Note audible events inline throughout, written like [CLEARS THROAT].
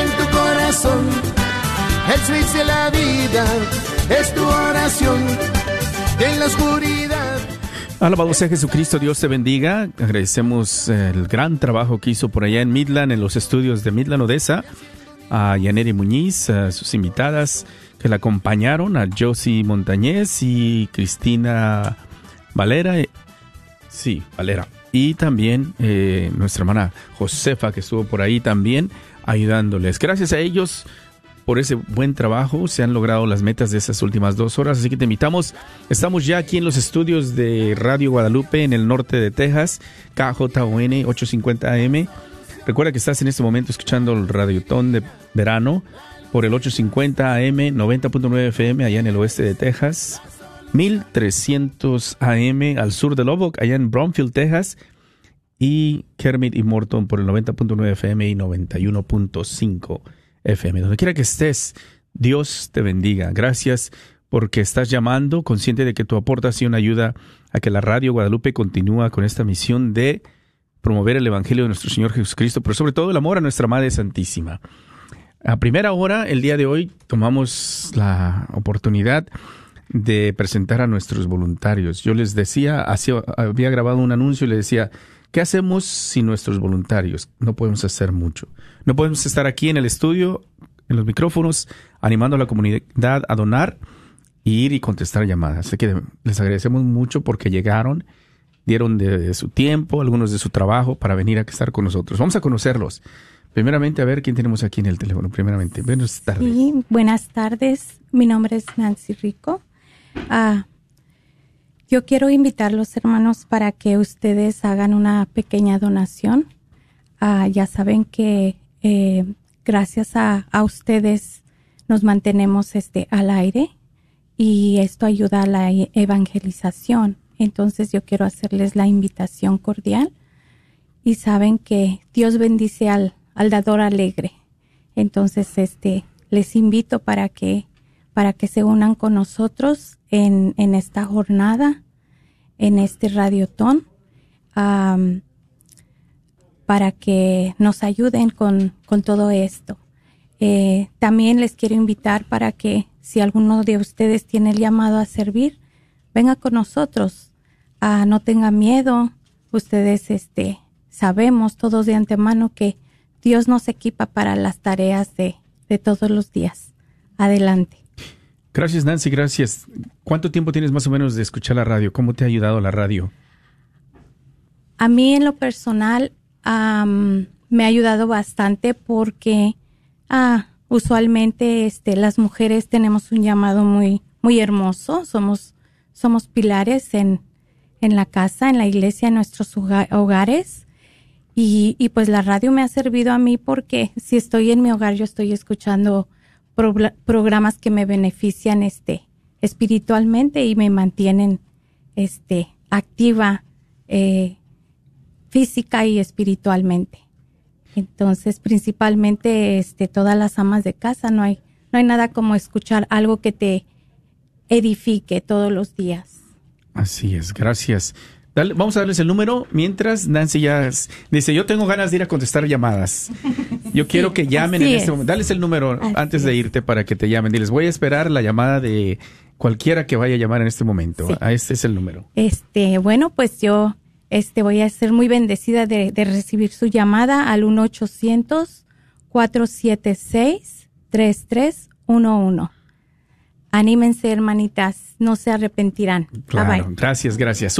en tu corazón. El switch de la vida es tu oración. En la oscuridad. Alabado sea Jesucristo, Dios te bendiga. Agradecemos el gran trabajo que hizo por allá en Midland, en los estudios de Midland Odessa, a Yaneri Muñiz, a sus invitadas que la acompañaron, a Josie Montañez y Cristina Valera. Sí, Valera. Y también eh, nuestra hermana Josefa, que estuvo por ahí también ayudándoles. Gracias a ellos por ese buen trabajo. Se han logrado las metas de esas últimas dos horas. Así que te invitamos. Estamos ya aquí en los estudios de Radio Guadalupe en el norte de Texas, KJON 850 AM. Recuerda que estás en este momento escuchando el Radiotón de verano por el 850 AM, 90.9 FM allá en el oeste de Texas. 1300 AM al sur de Lubbock, allá en Brownfield, Texas, y Kermit y Morton por el 90.9 FM y 91.5 FM. Donde quiera que estés, Dios te bendiga. Gracias porque estás llamando, consciente de que tu aportación ayuda a que la radio Guadalupe continúa con esta misión de promover el Evangelio de nuestro Señor Jesucristo, pero sobre todo el amor a nuestra Madre Santísima. A primera hora, el día de hoy, tomamos la oportunidad de presentar a nuestros voluntarios. Yo les decía, había grabado un anuncio y le decía, ¿qué hacemos sin nuestros voluntarios? No podemos hacer mucho. No podemos estar aquí en el estudio, en los micrófonos, animando a la comunidad a donar, ir y contestar llamadas. Así que les agradecemos mucho porque llegaron, dieron de, su tiempo, algunos de su trabajo para venir a estar con nosotros. Vamos a conocerlos. Primeramente, a ver quién tenemos aquí en el teléfono. Primeramente, buenas tardes. Sí, buenas tardes. Mi nombre es Nancy Rico. Ah, yo quiero invitar a los hermanos para que ustedes hagan una pequeña donación. Ah, ya saben que eh, gracias a, a, ustedes nos mantenemos este al aire y esto ayuda a la evangelización. Entonces yo quiero hacerles la invitación cordial y saben que Dios bendice al, al dador alegre. Entonces este les invito para que para que se unan con nosotros en, en esta jornada, en este radiotón, para que nos ayuden con, con todo esto. Eh, también les quiero invitar para que si alguno de ustedes tiene el llamado a servir, venga con nosotros. Ah, no tenga miedo. Ustedes este, sabemos todos de antemano que Dios nos equipa para las tareas de, de todos los días. Adelante. Gracias, Nancy, gracias. ¿Cuánto tiempo tienes más o menos de escuchar la radio? ¿Cómo te ha ayudado la radio? A mí en lo personal me ha ayudado bastante porque ah, usualmente este, las mujeres tenemos un llamado muy, muy hermoso. Somos, somos pilares en, en la casa, en la iglesia, en nuestros hogares. Y, y pues la radio me ha servido a mí porque si estoy en mi hogar yo estoy escuchando programas que me benefician este espiritualmente y me mantienen este activa eh, física y espiritualmente. Entonces principalmente este todas las amas de casa no hay no hay nada como escuchar algo que te edifique todos los días. Así es gracias. Vamos a darles el número mientras Nancy ya dice, yo tengo ganas de ir a contestar llamadas. [LAUGHS] Yo quiero que llamen en este momento. Dales el número antes de irte para que te llamen. Diles, voy a esperar la llamada de cualquiera que vaya a llamar en este momento. a Este es el número. Este, bueno, pues yo este, voy a ser muy bendecida de, de recibir su llamada al 1-800-476-3311. Anímense, hermanitas, no se arrepentirán. Claro, gracias, gracias.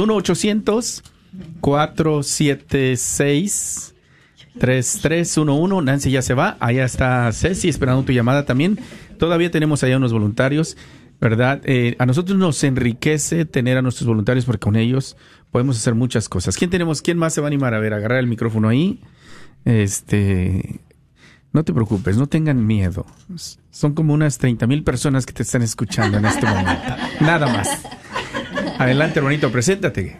1-800-476-3311. Nancy ya se va. Allá está Ceci esperando tu llamada también. Todavía tenemos allá unos voluntarios, ¿verdad? Eh, a nosotros nos enriquece tener a nuestros voluntarios porque con ellos podemos hacer muchas cosas. ¿Quién tenemos? ¿Quién más se va a animar? A ver, agarrar el micrófono ahí. Este, no te preocupes, no tengan miedo. Son como unas 30 mil personas que te están escuchando en este momento. Nada más. Adelante, hermanito, preséntate.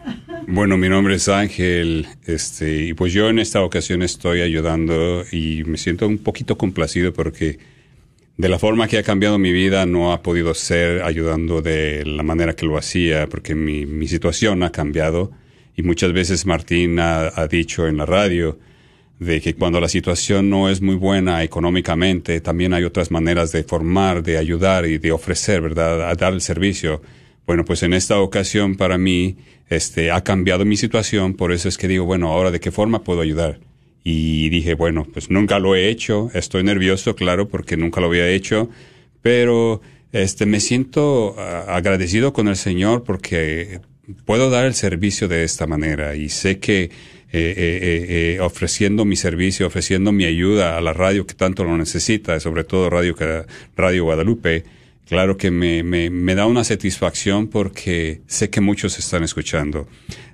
Bueno, mi nombre es Ángel, este, y pues yo en esta ocasión estoy ayudando y me siento un poquito complacido porque de la forma que ha cambiado mi vida no ha podido ser ayudando de la manera que lo hacía porque mi, mi situación ha cambiado y muchas veces Martín ha, ha dicho en la radio de que cuando la situación no es muy buena económicamente, también hay otras maneras de formar, de ayudar y de ofrecer, ¿verdad? A dar el servicio. Bueno, pues en esta ocasión para mí, este, ha cambiado mi situación, por eso es que digo, bueno, ahora de qué forma puedo ayudar. Y dije, bueno, pues nunca lo he hecho, estoy nervioso, claro, porque nunca lo había hecho, pero este, me siento ah, agradecido con el Señor porque puedo dar el servicio de esta manera y sé que eh, eh, eh, ofreciendo mi servicio, ofreciendo mi ayuda a la radio que tanto lo necesita, sobre todo Radio, radio Guadalupe, claro que me, me, da una satisfacción porque sé que muchos están escuchando.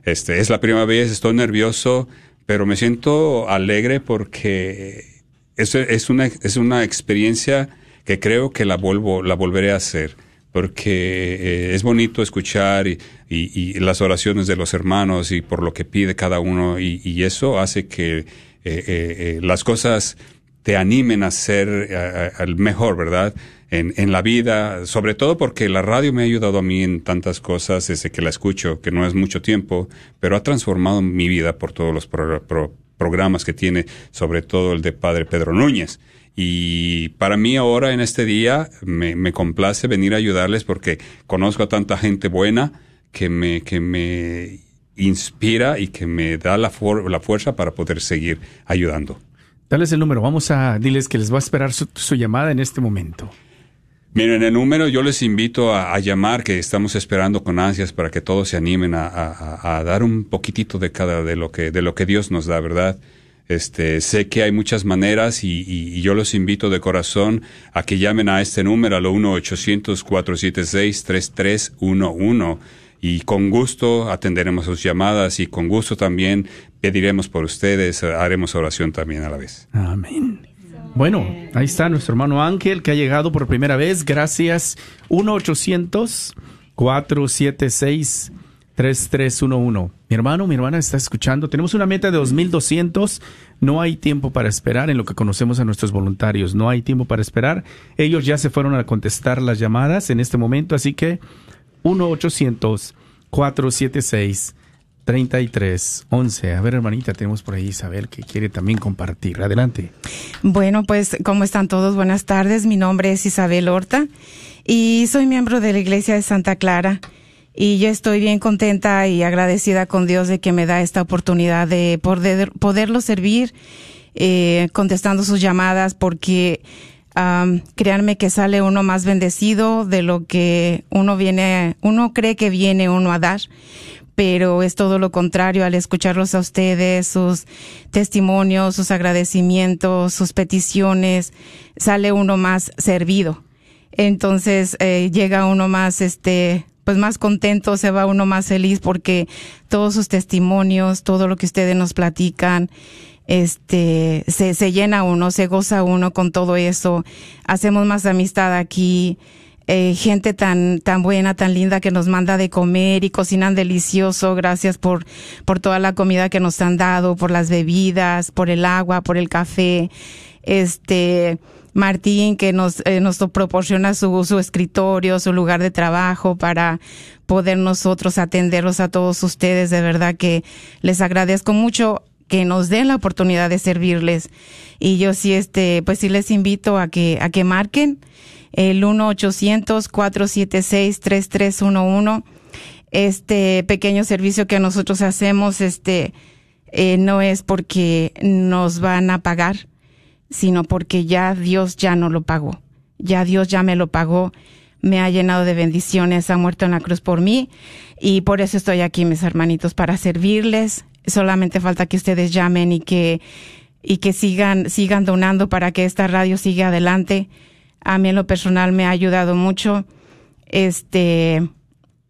Este, es la primera vez, estoy nervioso, pero me siento alegre porque es, es, una, es una experiencia que creo que la vuelvo, la volveré a hacer porque eh, es bonito escuchar y, y, las oraciones de los hermanos y por lo que pide cada uno y, y eso hace que eh, eh, las cosas te animen a ser al mejor, ¿verdad? En, en, la vida, sobre todo porque la radio me ha ayudado a mí en tantas cosas desde que la escucho, que no es mucho tiempo, pero ha transformado mi vida por todos los programas que tiene, sobre todo el de Padre Pedro Núñez. Y para mí ahora en este día me, me complace venir a ayudarles porque conozco a tanta gente buena que me, que me inspira y que me da la, la fuerza para poder seguir ayudando. Dales el número, vamos a diles que les va a esperar su, llamada en este momento. Miren, el número yo les invito a, llamar, que estamos esperando con ansias para que todos se animen a, dar un poquitito de cada de lo que de lo que Dios nos da, ¿verdad? Este, sé que hay muchas maneras y, yo los invito de corazón a que llamen a este número al 1-800-476-3311 y con gusto atenderemos sus llamadas y con gusto también pediremos por ustedes, haremos oración también a la vez. Amén. Bueno, ahí está nuestro hermano Ángel que ha llegado por primera vez. Gracias. 1-800-476 3311. Mi hermano, mi hermana está escuchando. Tenemos una meta de 2200. No hay tiempo para esperar en lo que conocemos a nuestros voluntarios. No hay tiempo para esperar. Ellos ya se fueron a contestar las llamadas en este momento, así que 1-800-476-3311. A ver, hermanita, tenemos por ahí Isabel que quiere también compartir. Adelante. Bueno, pues, ¿cómo están todos? Buenas tardes. Mi nombre es Isabel Horta y soy miembro de la Iglesia de Santa Clara y yo estoy bien contenta y agradecida con Dios de que me da esta oportunidad de poder, poderlo servir eh, contestando sus llamadas porque créanme que sale uno más bendecido de lo que uno viene, uno cree que viene uno a dar, pero es todo lo contrario al escucharlos a ustedes, sus testimonios, sus agradecimientos, sus peticiones, sale uno más servido. Entonces eh, llega uno más este pues más contento, se va uno más feliz porque todos sus testimonios, todo lo que ustedes nos platican, este, se, se llena uno, se goza uno con todo eso. Hacemos más amistad aquí. Eh, gente tan, tan buena, tan linda que nos manda de comer y cocinan delicioso. Gracias por, por toda la comida que nos han dado, por las bebidas, por el agua, por el café. Este, Martín, que nos, eh, nos proporciona su, su escritorio, su lugar de trabajo para poder nosotros atenderlos a todos ustedes. De verdad que les agradezco mucho que nos den la oportunidad de servirles. Y yo sí, este, pues sí les invito a que, a que marquen el 1-800-476-3311. Este pequeño servicio que nosotros hacemos, este, eh, no es porque nos van a pagar, sino porque ya Dios ya no lo pagó. Ya Dios ya me lo pagó, me ha llenado de bendiciones, ha muerto en la cruz por mí y por eso estoy aquí, mis hermanitos, para servirles. Solamente falta que ustedes llamen y que y que sigan sigan donando para que esta radio siga adelante. A mí en lo personal me ha ayudado mucho. Este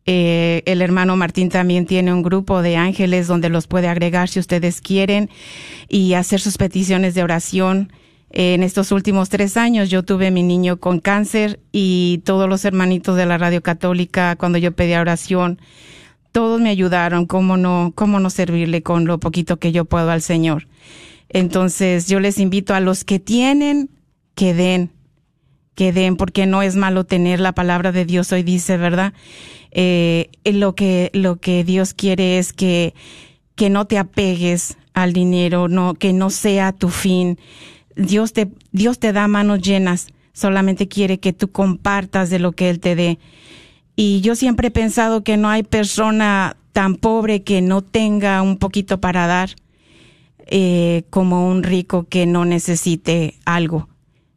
eh, el hermano Martín también tiene un grupo de ángeles donde los puede agregar si ustedes quieren y hacer sus peticiones de oración en estos últimos tres años yo tuve mi niño con cáncer y todos los hermanitos de la radio católica, cuando yo pedía oración, todos me ayudaron, cómo no, cómo no servirle con lo poquito que yo puedo al Señor. Entonces yo les invito a los que tienen, que den, que den, porque no es malo tener la palabra de Dios hoy dice, ¿verdad? Eh, lo que, lo que Dios quiere es que, que no te apegues al dinero, no, que no sea tu fin. Dios te, Dios te da manos llenas, solamente quiere que tú compartas de lo que Él te dé. Y yo siempre he pensado que no hay persona tan pobre que no tenga un poquito para dar eh, como un rico que no necesite algo.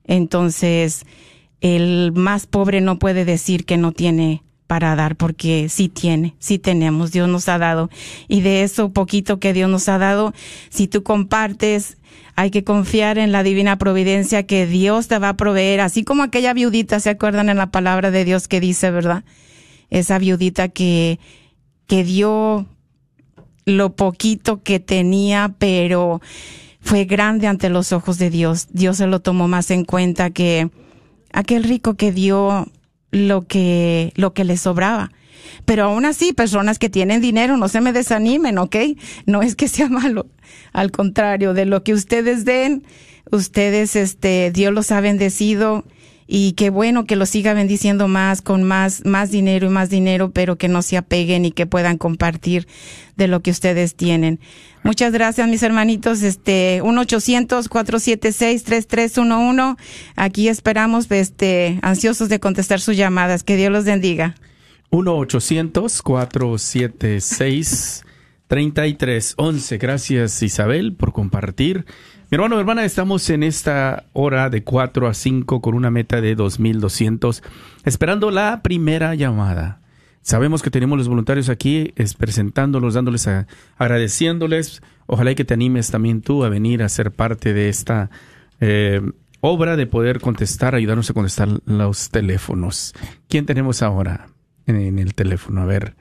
Entonces, el más pobre no puede decir que no tiene para dar porque sí tiene, sí tenemos, Dios nos ha dado. Y de eso poquito que Dios nos ha dado, si tú compartes, hay que confiar en la divina providencia que Dios te va a proveer, así como aquella viudita, ¿se acuerdan en la palabra de Dios que dice, verdad? Esa viudita que, que dio lo poquito que tenía, pero fue grande ante los ojos de Dios. Dios se lo tomó más en cuenta que aquel rico que dio lo que, lo que le sobraba. Pero aún así, personas que tienen dinero, no se me desanimen, ¿ok? No es que sea [LAUGHS] malo. Al contrario, de lo que ustedes den, ustedes, este, Dios los ha bendecido y qué bueno que los siga bendiciendo más, con más, más dinero y más dinero, pero que no se apeguen y que puedan compartir de lo que ustedes tienen. Muchas gracias, mis hermanitos. Este, 1-800-476-3311. Aquí esperamos, este, ansiosos de contestar sus llamadas. Que Dios los bendiga. 1-800-476-3311. Gracias, Isabel, por compartir. Mi hermano, hermana, estamos en esta hora de 4 a 5 con una meta de 2.200, esperando la primera llamada. Sabemos que tenemos los voluntarios aquí, es presentándolos, dándoles, agradeciéndoles. Ojalá y que te animes también tú a venir a ser parte de esta eh, obra de poder contestar, ayudarnos a contestar los teléfonos. ¿Quién tenemos ahora en, el teléfono? A ver,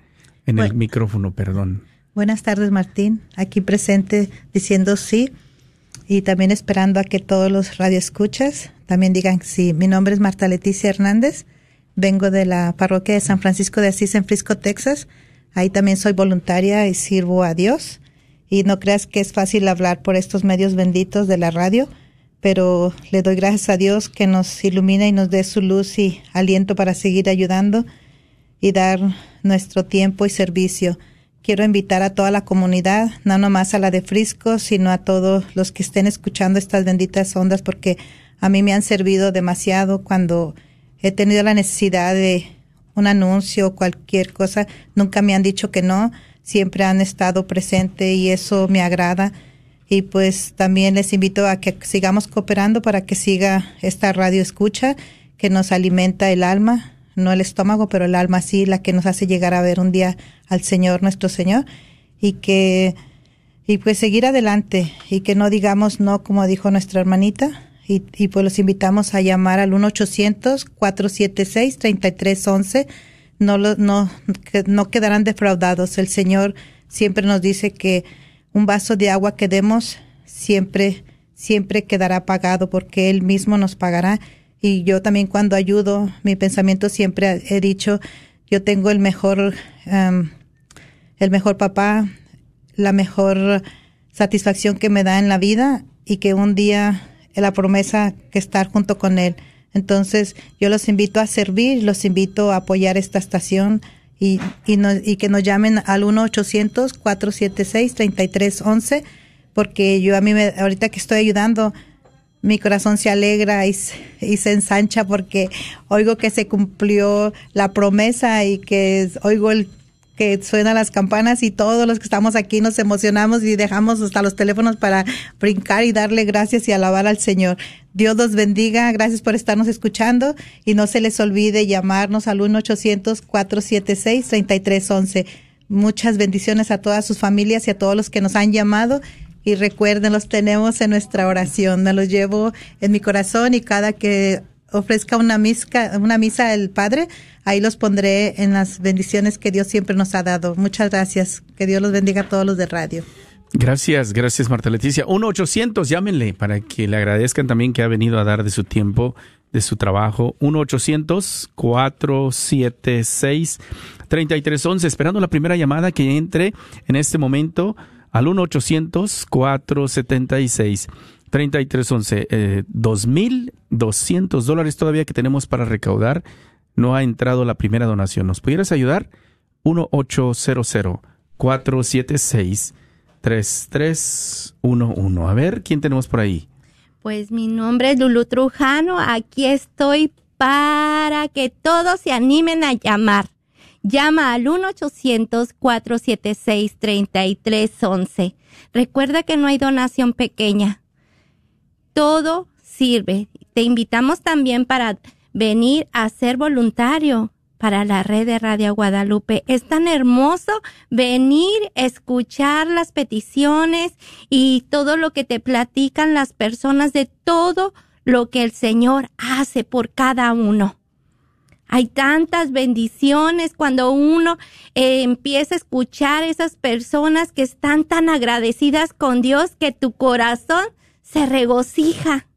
en el micrófono, perdón. Buenas tardes, Martín. Aquí presente diciendo sí y también esperando a que todos los radioescuchas también digan sí. Mi nombre es Marta Leticia Hernández Vengo de la parroquia de San Francisco de Asís en Frisco, Texas. Ahí también soy voluntaria y sirvo a Dios. Y no creas que es fácil hablar por estos medios benditos de la radio, pero le doy gracias a Dios que nos ilumina y nos dé su luz y aliento para seguir ayudando y dar nuestro tiempo y servicio. Quiero invitar a toda la comunidad, no nomás a la de Frisco, sino a todos los que estén escuchando estas benditas ondas, porque a mí me han servido demasiado cuando he tenido la necesidad de un anuncio o cualquier cosa, nunca me han dicho que no, siempre han estado presente y eso me agrada. Y pues también les invito a que sigamos cooperando para que siga esta radio escucha que nos alimenta el alma, no el estómago, pero el alma sí, la que nos hace llegar a ver un día al Señor, nuestro Señor, y que, y pues seguir adelante y que no digamos no como dijo nuestra hermanita, y, pues los invitamos a llamar al 1-800-476-3311. No, lo, no, no quedarán defraudados. El Señor siempre nos dice que un vaso de agua que demos siempre, siempre quedará pagado porque Él mismo nos pagará. Y yo también cuando ayudo, mi pensamiento siempre he dicho, yo tengo el mejor, el mejor papá, la mejor satisfacción que me da en la vida y que un día la promesa que estar junto con Él. Entonces, yo los invito a servir, los invito a apoyar esta estación y, y, y que nos llamen al 1-800-476-3311, porque yo a mí, me, ahorita que estoy ayudando, mi corazón se alegra y, se ensancha porque oigo que se cumplió la promesa y que oigo el que suenan las campanas y todos los que estamos aquí nos emocionamos y dejamos hasta los teléfonos para brincar y darle gracias y alabar al Señor. Dios los bendiga, gracias por estarnos escuchando y no se les olvide llamarnos al 1-800-476-3311. Muchas bendiciones a todas sus familias y a todos los que nos han llamado y recuerden, los tenemos en nuestra oración. Me los llevo en mi corazón y cada que ofrezca una misa, una misa el Padre, ahí los pondré en las bendiciones que Dios siempre nos ha dado. Muchas gracias. Que Dios los bendiga a todos los de radio. Gracias, gracias Marta Leticia. 1-800, llámenle para que le agradezcan también que ha venido a dar de su tiempo, de su trabajo. 1-800-476-3311, esperando la primera llamada que entre en este momento al 1-800-476. 3311, eh, 2.200 dólares todavía que tenemos para recaudar. No ha entrado la primera donación. ¿Nos pudieras ayudar? 1-800-476-3311. 3311. A ver, ¿quién tenemos por ahí? Pues mi nombre es Lulu Trujano. Aquí estoy para que todos se animen a llamar. Llama al 1-800-476-3311. Recuerda que no hay donación pequeña. Todo sirve. Te invitamos también para venir a ser voluntario para la red de Radio Guadalupe. Es tan hermoso venir, escuchar las peticiones y todo lo que te platican las personas de todo lo que el Señor hace por cada uno. Hay tantas bendiciones cuando uno eh, empieza a escuchar esas personas que están tan agradecidas con Dios que tu corazón se regocija.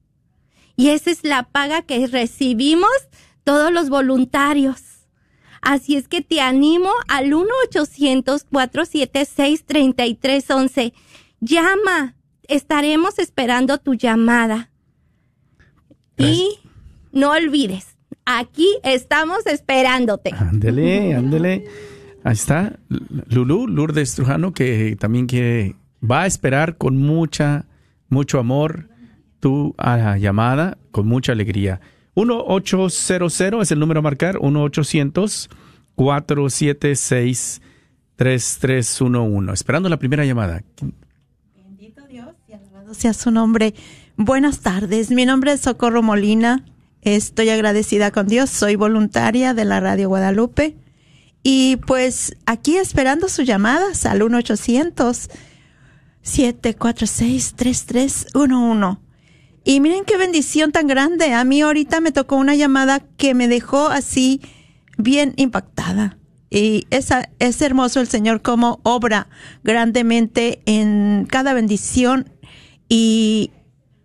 Y esa es la paga que recibimos todos los voluntarios. Así es que te animo al 1-800-476-3311. Llama. Estaremos esperando tu llamada. Y no olvides, aquí estamos esperándote. Ándele, [LAUGHS] ándele. Ahí está Lulú, Lourdes Trujano, que también quiere, va a esperar con mucha, mucho amor tu ah, llamada, con mucha alegría. 1-800 es el número a marcar, 1-800-476-3311. Esperando la primera llamada. Bendito Dios y alabado sea su nombre. Buenas tardes, mi nombre es Socorro Molina. Estoy agradecida con Dios, soy voluntaria de la Radio Guadalupe. Y pues aquí esperando sus llamadas al 1-800-746-3311. Y miren qué bendición tan grande. A mí ahorita me tocó una llamada que me dejó así bien impactada. Y esa, es hermoso el Señor como obra grandemente en cada bendición y,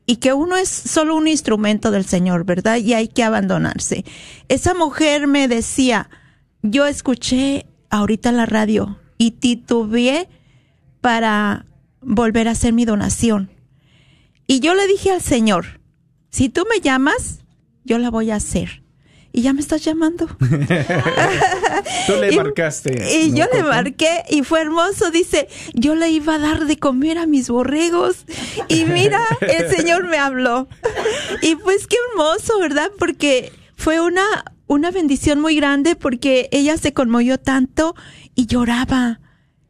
y que uno es solo un instrumento del Señor, ¿verdad? Y hay que abandonarse. Esa mujer me decía, yo escuché ahorita la radio y titubeé para volver a hacer mi donación. Y yo le dije al Señor, si tú me llamas, yo la voy a hacer. Y ya me estás llamando. [LAUGHS] tú le [LAUGHS] marcaste. Y yo le marqué y fue hermoso. Dice, yo le iba a dar de comer a mis borregos. Y mira, el [LAUGHS] Señor me habló. Y pues qué hermoso, ¿verdad? Porque fue una, una bendición muy grande porque ella se conmovió tanto y lloraba.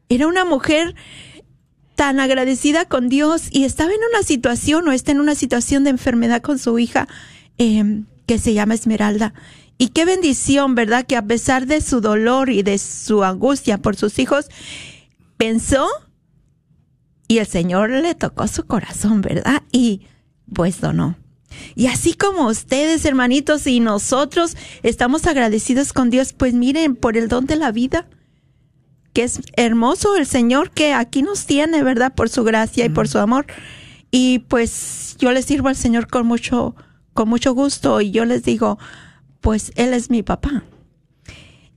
Era una mujer tan agradecida con Dios y estaba en una situación o está en una situación de enfermedad con su hija eh, que se llama Esmeralda. Y qué bendición, ¿verdad? Que a pesar de su dolor y de su angustia por sus hijos, pensó y el Señor le tocó su corazón, ¿verdad? Y pues donó. Y así como ustedes, hermanitos, y nosotros estamos agradecidos con Dios, pues miren, por el don de la vida, que es hermoso el Señor que aquí nos tiene, ¿verdad? Por su gracia y por su amor. Y pues yo le sirvo al Señor con mucho, con mucho gusto y yo les digo, pues Él es mi papá.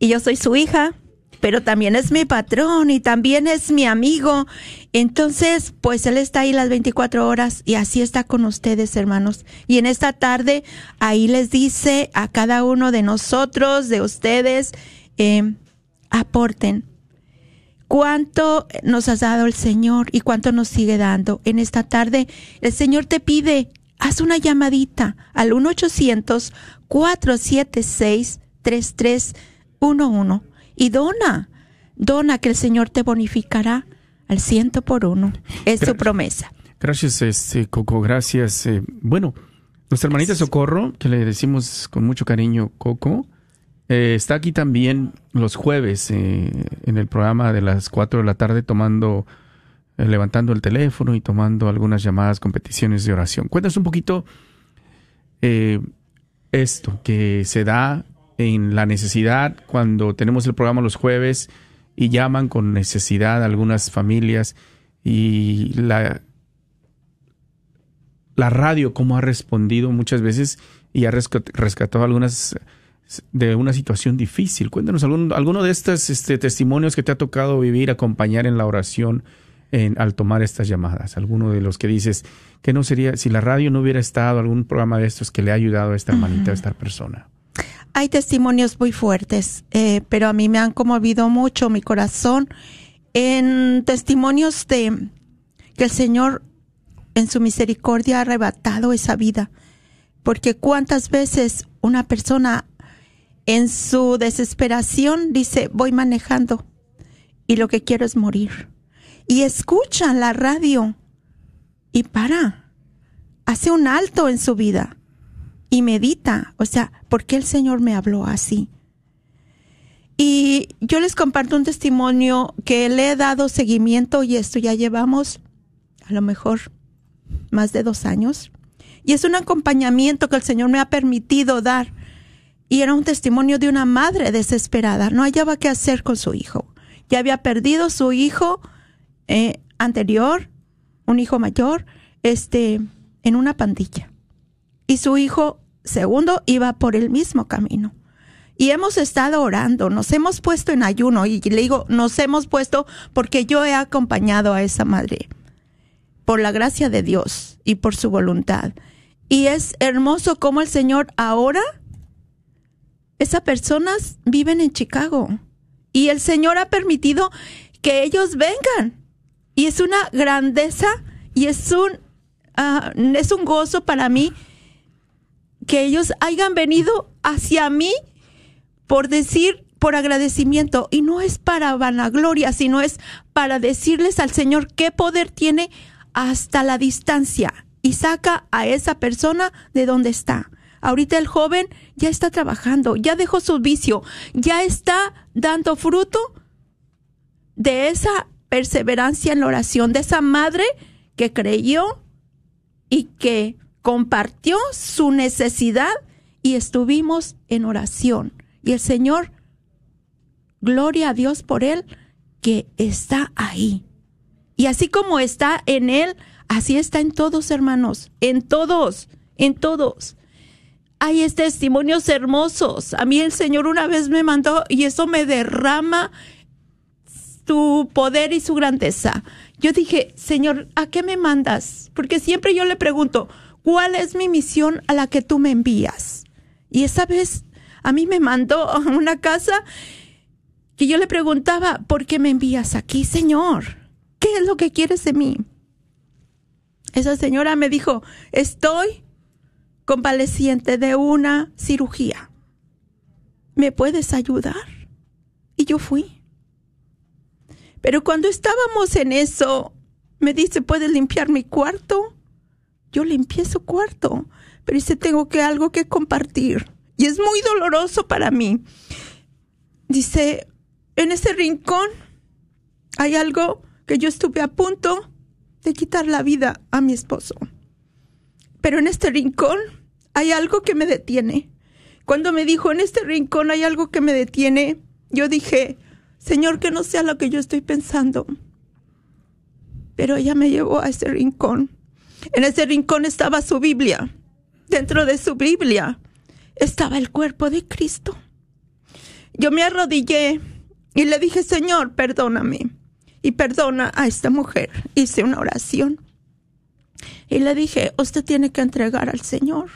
Y yo soy su hija, pero también es mi patrón y también es mi amigo. Entonces, pues Él está ahí las 24 horas y así está con ustedes, hermanos. Y en esta tarde, ahí les dice a cada uno de nosotros, de ustedes, eh, aporten cuánto nos has dado el Señor y cuánto nos sigue dando. En esta tarde el Señor te pide, haz una llamadita al 1-800-476-3311 y dona, dona que el Señor te bonificará al ciento por uno. Es su promesa. Gracias, este, Coco, gracias. Eh, bueno, nuestra hermanita Socorro, que le decimos con mucho cariño Coco, eh, está aquí también los jueves eh, en el programa de las 4 de la tarde tomando, levantando el teléfono y tomando algunas llamadas con peticiones de oración. Cuéntanos un poquito esto que se da en la necesidad cuando tenemos el programa los jueves y llaman con necesidad algunas familias y la, la radio cómo ha respondido muchas veces y ha rescatado algunas de una situación difícil. Cuéntanos algún, alguno de estos este, testimonios que te ha tocado vivir, acompañar en la oración en, al tomar estas llamadas. Alguno de los que dices que no sería, si la radio no hubiera estado, algún programa de estos que le ha ayudado a esta hermanita, a esta persona. Hay testimonios muy fuertes, eh, pero a mí me han conmovido mucho mi corazón en testimonios de, que el Señor en su misericordia ha arrebatado esa vida. Porque cuántas veces una persona en su desesperación dice, voy manejando y lo que quiero es morir. Y escucha la radio y para, hace un alto en su vida y medita, o sea, ¿por qué el Señor me habló así? Y yo les comparto un testimonio que le he dado seguimiento y esto ya llevamos a lo mejor más de dos años. Y es un acompañamiento que el Señor me ha permitido dar. Y era un testimonio de una madre desesperada. No hallaba qué hacer con su hijo. Ya había perdido su hijo eh, anterior, un hijo mayor, este, en una pandilla. Y su hijo segundo iba por el mismo camino. Y hemos estado orando, nos hemos puesto en ayuno y le digo, nos hemos puesto porque yo he acompañado a esa madre por la gracia de Dios y por su voluntad. Y es hermoso cómo el Señor ahora, esas personas viven en Chicago y el Señor ha permitido que ellos vengan. Y es una grandeza y es un, ah, es un gozo para mí que ellos hayan venido hacia mí por decir, por agradecimiento. Y no es para vanagloria, sino es para decirles al Señor qué poder tiene hasta la distancia y saca a esa persona de donde está. Ahorita el joven ya está trabajando, ya dejó su vicio, ya está dando fruto de esa perseverancia en la oración, de esa madre que creyó y que compartió su necesidad y estuvimos en oración. Y el Señor, gloria a Dios por él, que está ahí. Y así como está en él, así está en todos, hermanos, en todos, en todos. Hay testimonios hermosos. A mí el Señor una vez me mandó y eso me derrama su poder y su grandeza. Yo dije, Señor, ¿a qué me mandas? Porque siempre yo le pregunto, ¿cuál es mi misión a la que tú me envías? Y esa vez a mí me mandó a una casa que yo le preguntaba, ¿por qué me envías aquí, Señor? ¿Qué es lo que quieres de mí? Esa señora me dijo, estoy convaleciente de una cirugía. ¿Me puedes ayudar? Y yo fui. Pero cuando estábamos en eso, me dice, ¿puedes limpiar mi cuarto? Yo limpié su cuarto, pero dice, tengo que algo que compartir. Y es muy doloroso para mí. Dice, en ese rincón hay algo que yo estuve a punto de quitar la vida a mi esposo. Pero en este rincón hay algo que me detiene. Cuando me dijo, en este rincón hay algo que me detiene, yo dije, Señor, que no sea lo que yo estoy pensando. Pero ella me llevó a ese rincón. En ese rincón estaba su Biblia. Dentro de su Biblia estaba el cuerpo de Cristo. Yo me arrodillé y le dije, Señor, perdóname y perdona a esta mujer. Hice una oración y le dije, usted tiene que entregar al Señor.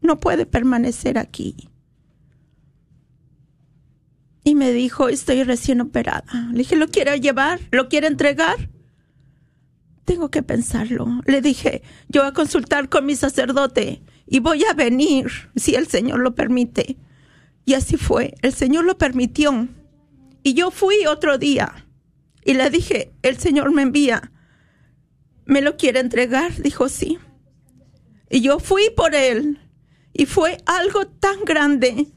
No puede permanecer aquí. Y me dijo, estoy recién operada. Le dije, ¿lo quiere llevar? ¿Lo quiere entregar? Tengo que pensarlo. Le dije, yo voy a consultar con mi sacerdote y voy a venir si el Señor lo permite. Y así fue. El Señor lo permitió. Y yo fui otro día. Y le dije, el Señor me envía. ¿Me lo quiere entregar? Dijo, sí. Y yo fui por él. Y fue algo tan grande.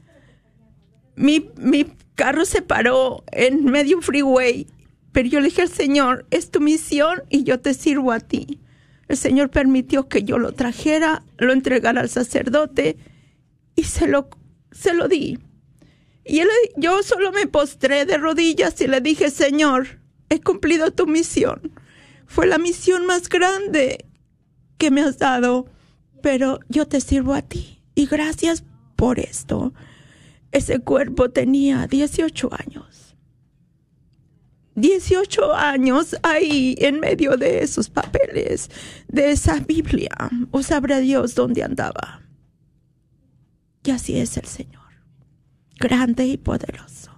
Mi, mi carro se paró en medio freeway. Pero yo le dije al Señor, es tu misión y yo te sirvo a ti. El Señor permitió que yo lo trajera, lo entregara al sacerdote y se lo, se lo di. Y él, yo solo me postré de rodillas y le dije, Señor, he cumplido tu misión. Fue la misión más grande que me has dado, pero yo te sirvo a ti. Y gracias por esto. Ese cuerpo tenía 18 años. 18 años ahí en medio de esos papeles, de esa Biblia. O sabrá Dios dónde andaba. Y así es el Señor, grande y poderoso.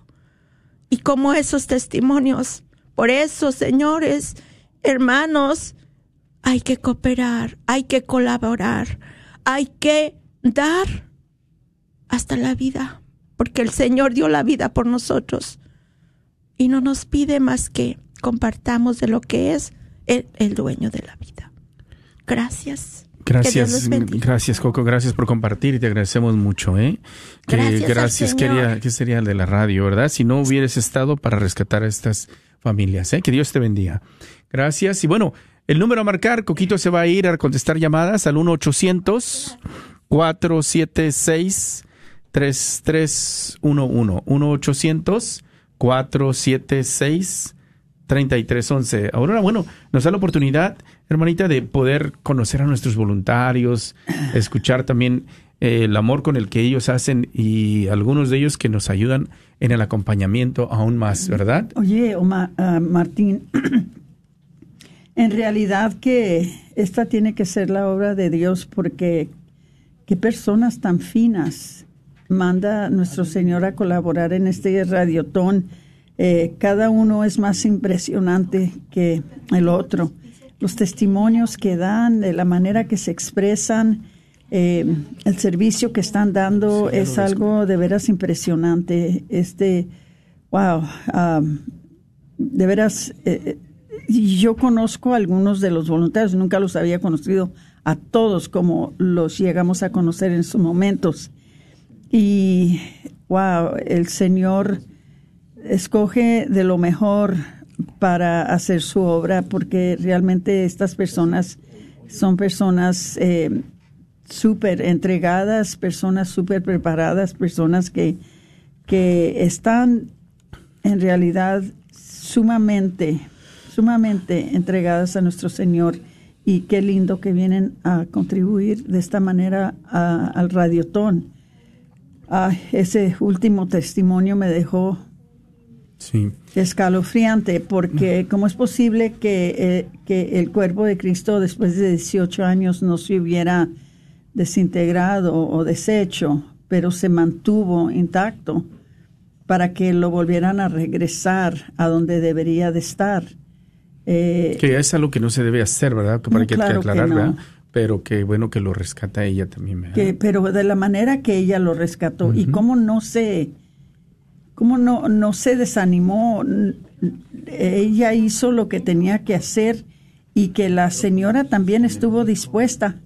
Y como esos testimonios por eso, señores, hermanos, hay que cooperar, hay que colaborar, hay que dar hasta la vida, porque el Señor dio la vida por nosotros y no nos pide más que compartamos de lo que es el, el dueño de la vida. Gracias. Gracias, gracias Coco, gracias por compartir y te agradecemos mucho, ¿eh? Que, gracias, gracias que sería el de la radio, ¿verdad? Si no hubieras estado para rescatar a estas familias, ¿eh? Que Dios te bendiga. Gracias. Y bueno, el número a marcar, Coquito se va a ir a contestar llamadas al 1-800-476-3311. 1-800-476-3311. Ahora, bueno, nos da la oportunidad, hermanita, de poder conocer a nuestros voluntarios, escuchar también eh, el amor con el que ellos hacen y algunos de ellos que nos ayudan en el acompañamiento aún más, ¿verdad? Oye, Omar, uh, Martín, [CLEARS THROAT] en realidad que esta tiene que ser la obra de Dios porque qué personas tan finas manda nuestro Señor a colaborar en este radiotón. Eh, cada uno es más impresionante que el otro. Los testimonios que dan, de la manera que se expresan, eh, el servicio que están dando es algo de veras impresionante. Este, wow, um, de veras, eh, yo conozco a algunos de los voluntarios, nunca los había conocido a todos como los llegamos a conocer en sus momentos. Y, wow, el Señor escoge de lo mejor para hacer su obra porque realmente estas personas son personas eh, súper entregadas, personas súper preparadas, personas que, que están en realidad sumamente sumamente entregadas a nuestro Señor y qué lindo que vienen a contribuir de esta manera al radiotón. Ah, ese último testimonio me dejó sí. escalofriante porque cómo es posible que, eh, que el cuerpo de Cristo después de 18 años no se hubiera desintegrado o deshecho, pero se mantuvo intacto para que lo volvieran a regresar a donde debería de estar. Eh, que es algo que no se debe hacer, ¿verdad? Que, que, aclarar, ¿verdad? Pero que bueno que lo rescata ella también. Que, pero de la manera que ella lo rescató y cómo no se, cómo no, no se desanimó, ella hizo lo que tenía que hacer y que la señora también estuvo dispuesta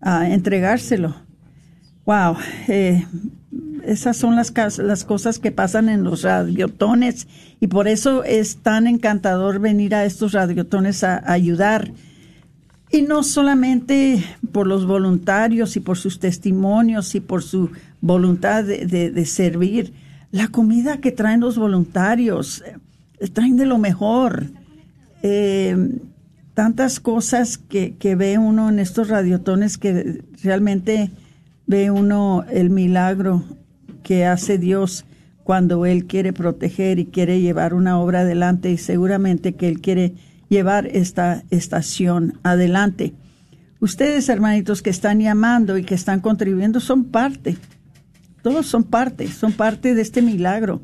a entregárselo. Wow, eh, esas son las, las cosas que pasan en los radiotones y por eso es tan encantador venir a estos radiotones a, ayudar. Y no solamente por los voluntarios y por sus testimonios y por su voluntad de, servir. La comida que traen los voluntarios, eh, traen de lo mejor. Eh, tantas cosas que, que ve uno en estos radiotones que realmente ve uno el milagro que hace Dios cuando Él quiere proteger y quiere llevar una obra adelante y seguramente que Él quiere llevar esta estación adelante. Ustedes, hermanitos, que están llamando y que están contribuyendo, son parte. Todos son parte, son parte de este milagro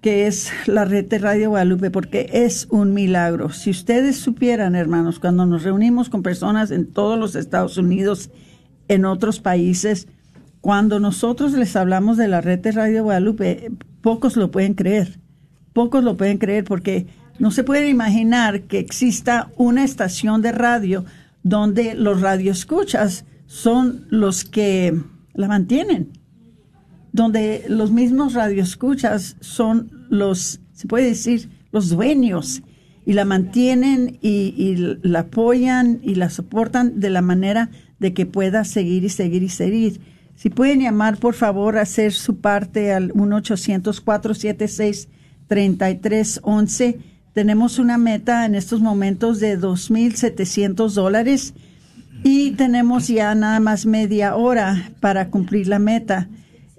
que es la red de Radio Guadalupe, porque es un milagro. Si ustedes supieran, hermanos, cuando nos reunimos con personas en todos los Estados Unidos, en otros países, cuando nosotros les hablamos de la red de Radio Guadalupe, pocos lo pueden creer. Pocos lo pueden creer porque no se pueden imaginar que exista una estación de radio donde los radioescuchas son los que la mantienen. Donde los mismos radioescuchas son los, se puede decir, los dueños y la mantienen y, y la apoyan y la soportan de la manera de que pueda seguir y seguir y seguir. Si pueden llamar, por favor, a hacer su parte al 1-800-476-3311. Tenemos una meta en estos momentos de 2.700 dólares y tenemos ya nada más media hora para cumplir la meta.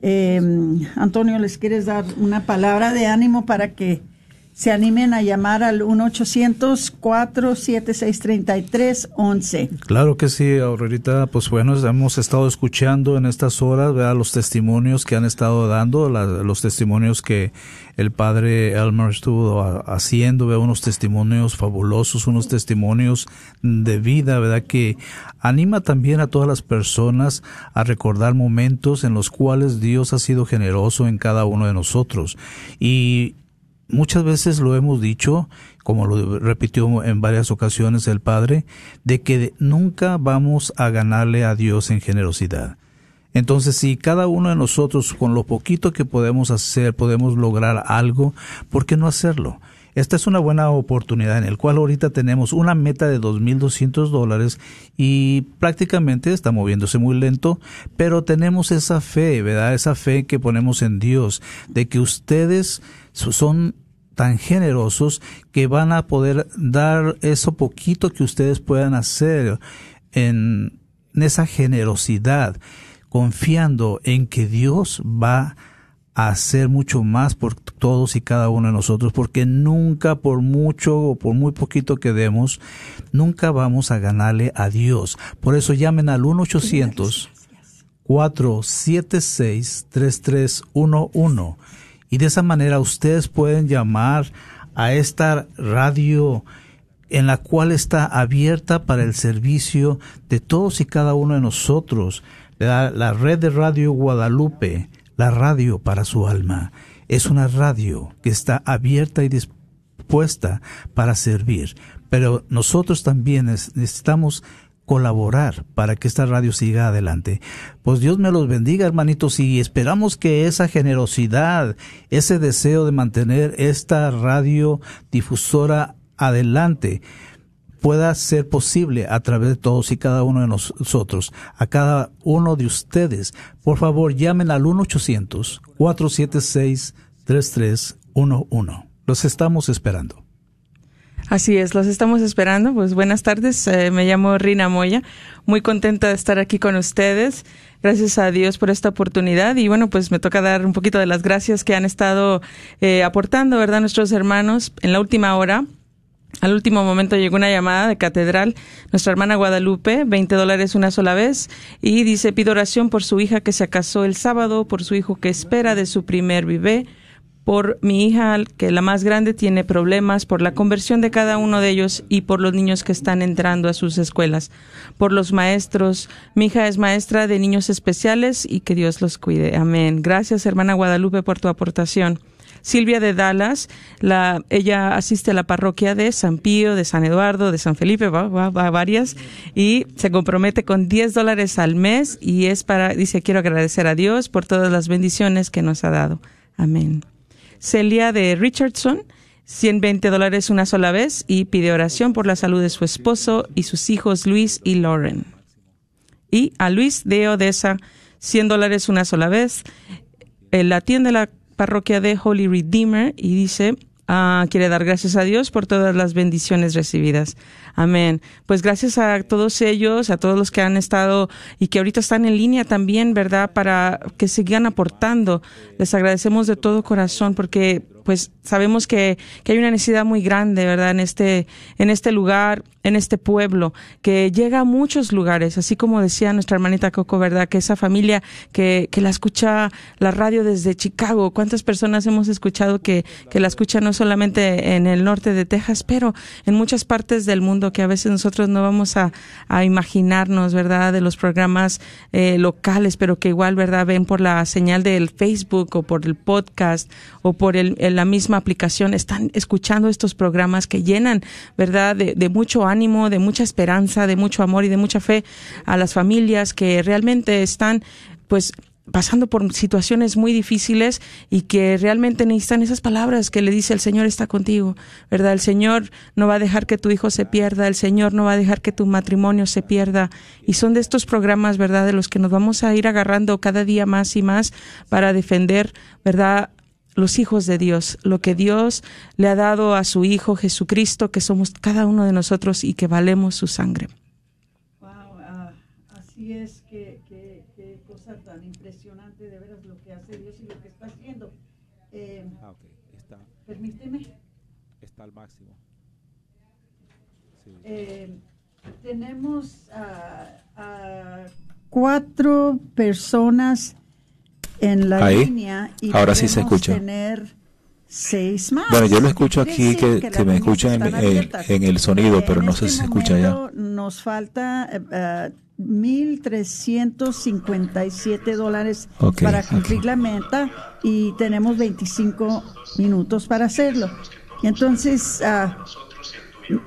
Em, Antonio, ¿les quieres dar una palabra de ánimo para que se animen a llamar al 1-800-476-3311. Claro que sí, Aurorita. Pues bueno, hemos estado escuchando en estas horas ¿verdad? los testimonios que han estado dando, los testimonios que el padre Elmer estuvo haciendo, ¿verdad? unos testimonios fabulosos, unos testimonios de vida, ¿verdad? Que anima también a todas las personas a recordar momentos en los cuales Dios ha sido generoso en cada uno de nosotros. Y muchas veces lo hemos dicho, como lo repitió en varias ocasiones el Padre, de que nunca vamos a ganarle a Dios en generosidad. Entonces, si cada uno de nosotros, con lo poquito que podemos hacer, podemos lograr algo, ¿por qué no hacerlo? Esta es una buena oportunidad en el cual ahorita tenemos una meta de 2.200 dólares y prácticamente está moviéndose muy lento, pero tenemos esa fe, ¿verdad? Esa fe que ponemos en Dios, de que ustedes son tan generosos que van a poder dar eso poquito que ustedes puedan hacer en, esa generosidad, confiando en que Dios va a hacer mucho más por todos y cada uno de nosotros, porque nunca por mucho o por muy poquito que demos, nunca vamos a ganarle a Dios. Por eso llamen al 1 800 476 3311 y de esa manera ustedes pueden llamar a esta radio en la cual está abierta para el servicio de todos y cada uno de nosotros. La, red de Radio Guadalupe, la radio para su alma, es una radio que está abierta y dispuesta para servir. Pero nosotros también necesitamos colaborar para que esta radio siga adelante. Pues Dios me los bendiga, hermanitos, y esperamos que esa generosidad, ese deseo de mantener esta radio difusora adelante, pueda ser posible a través de todos y cada uno de nosotros, a cada uno de ustedes. Por favor, llamen al 1-800-476-3311. Los estamos esperando. Así es, los estamos esperando. Pues buenas tardes, eh, me llamo Rina Moya, muy contenta de estar aquí con ustedes. Gracias a Dios por esta oportunidad y bueno, pues me toca dar un poquito de las gracias que han estado eh, aportando, ¿verdad? Nuestros hermanos en la última hora. Al último momento llegó una llamada de catedral, nuestra hermana Guadalupe, 20 dólares una sola vez, y dice, pido oración por su hija que se casó el sábado, por su hijo que espera de su primer bebé, por mi hija, que la más grande tiene problemas, por la conversión de cada uno de ellos y por los niños que están entrando a sus escuelas, por los maestros. Mi hija es maestra de niños especiales y que Dios los cuide. Amén. Gracias, hermana Guadalupe, por tu aportación. Silvia de Dallas, la, ella asiste a la parroquia de San Pío, de San Eduardo, de San Felipe, va, va, va varias, y se compromete con 10 dólares al mes y es para, dice, quiero agradecer a Dios por todas las bendiciones que nos ha dado. Amén. Celia de Richardson, 120 dólares una sola vez y pide oración por la salud de su esposo y sus hijos Luis y Lauren. Y a Luis de Odessa, 100 dólares una sola vez. Él atiende la parroquia de Holy Redeemer y dice, ah, quiere dar gracias a Dios por todas las bendiciones recibidas. Amén. Pues gracias a todos ellos, a todos los que han estado y que ahorita están en línea también, ¿verdad? Para que sigan aportando. Les agradecemos de todo corazón porque pues sabemos que, que hay una necesidad muy grande, ¿verdad? En este, en este lugar, en este pueblo, que llega a muchos lugares, así como decía nuestra hermanita Coco, ¿verdad? Que esa familia que, que la escucha la radio desde Chicago, ¿cuántas personas hemos escuchado que, que la escuchan no solamente en el norte de Texas, pero en muchas partes del mundo? Que a veces nosotros no vamos a, imaginarnos, ¿verdad? De los programas eh, locales, pero que igual, ¿verdad? Ven por la señal del Facebook o por el podcast o por el, la misma aplicación, están escuchando estos programas que llenan, ¿verdad? De, de mucho ánimo, de mucha esperanza, de mucho amor y de mucha fe a las familias que realmente están pues pasando por situaciones muy difíciles y que realmente necesitan esas palabras que le dice el Señor está contigo, ¿verdad? El Señor no va a dejar que tu hijo se pierda, el Señor no va a dejar que tu matrimonio se pierda. Y son de estos programas, ¿verdad? De los que nos vamos a ir agarrando cada día más y más para defender, ¿verdad? los hijos de Dios, lo que Dios le ha dado a su Hijo Jesucristo, que somos cada uno de nosotros y que valemos su sangre. Wow, ah, así es que tan impresionante de veras lo que hace Dios y lo que está haciendo. Eh, ah, Permíteme. está al máximo. Eh, tenemos a cuatro personas en la Ahí. línea y Ahora sí se escucha. tener seis más. Bueno, yo lo escucho aquí, que, me escuchan en, están en- el sonido, Eh, pero no sé este si se escucha ya. Nos falta eh, eh, 1.357 dólares para cumplir la meta y tenemos 25 minutos para hacerlo. Entonces, ah,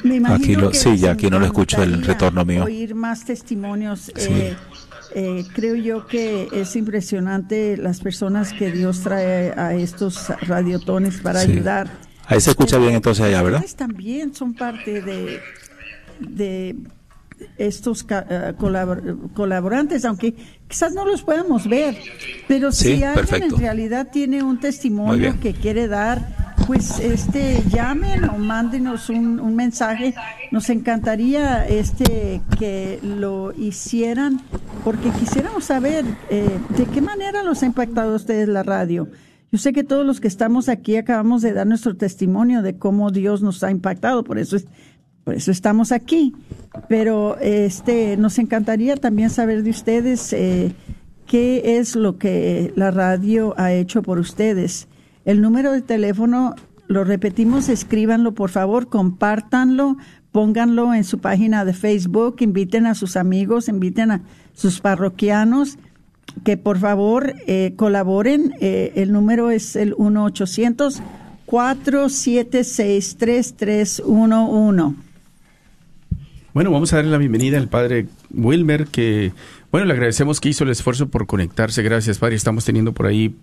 me imagino Aquí lo- que sí, ya aquí no lo escucho el retorno mío. Oír más testimonios. Sí. eh, eh, creo yo que es impresionante las personas que Dios trae a estos radiotones para Sí. ayudar. Ahí se escucha bien entonces allá, ¿verdad? También son parte de, de estos eh, colabor- colaborantes, aunque quizás no los podamos ver, pero Sí, si alguien perfecto. en realidad tiene un testimonio que quiere dar, pues este llamen o mándenos un, un mensaje. Nos encantaría este que lo hicieran, porque quisiéramos saber eh, de qué manera los ha impactado a ustedes la radio. Yo sé que todos los que estamos aquí acabamos de dar nuestro testimonio de cómo Dios nos ha impactado, por eso es, por eso estamos aquí. Pero este nos encantaría también saber de ustedes eh, qué es lo que la radio ha hecho por ustedes. El número de teléfono lo repetimos, escríbanlo por favor, compártanlo, pónganlo en su página de Facebook, inviten a sus amigos, inviten a sus parroquianos que por favor eh, colaboren. Eh, el número es el 1-800-476-3311. Bueno, vamos a darle la bienvenida al padre Wilmer, que, bueno, le agradecemos que hizo el esfuerzo por conectarse. Gracias, padre. Estamos teniendo por ahí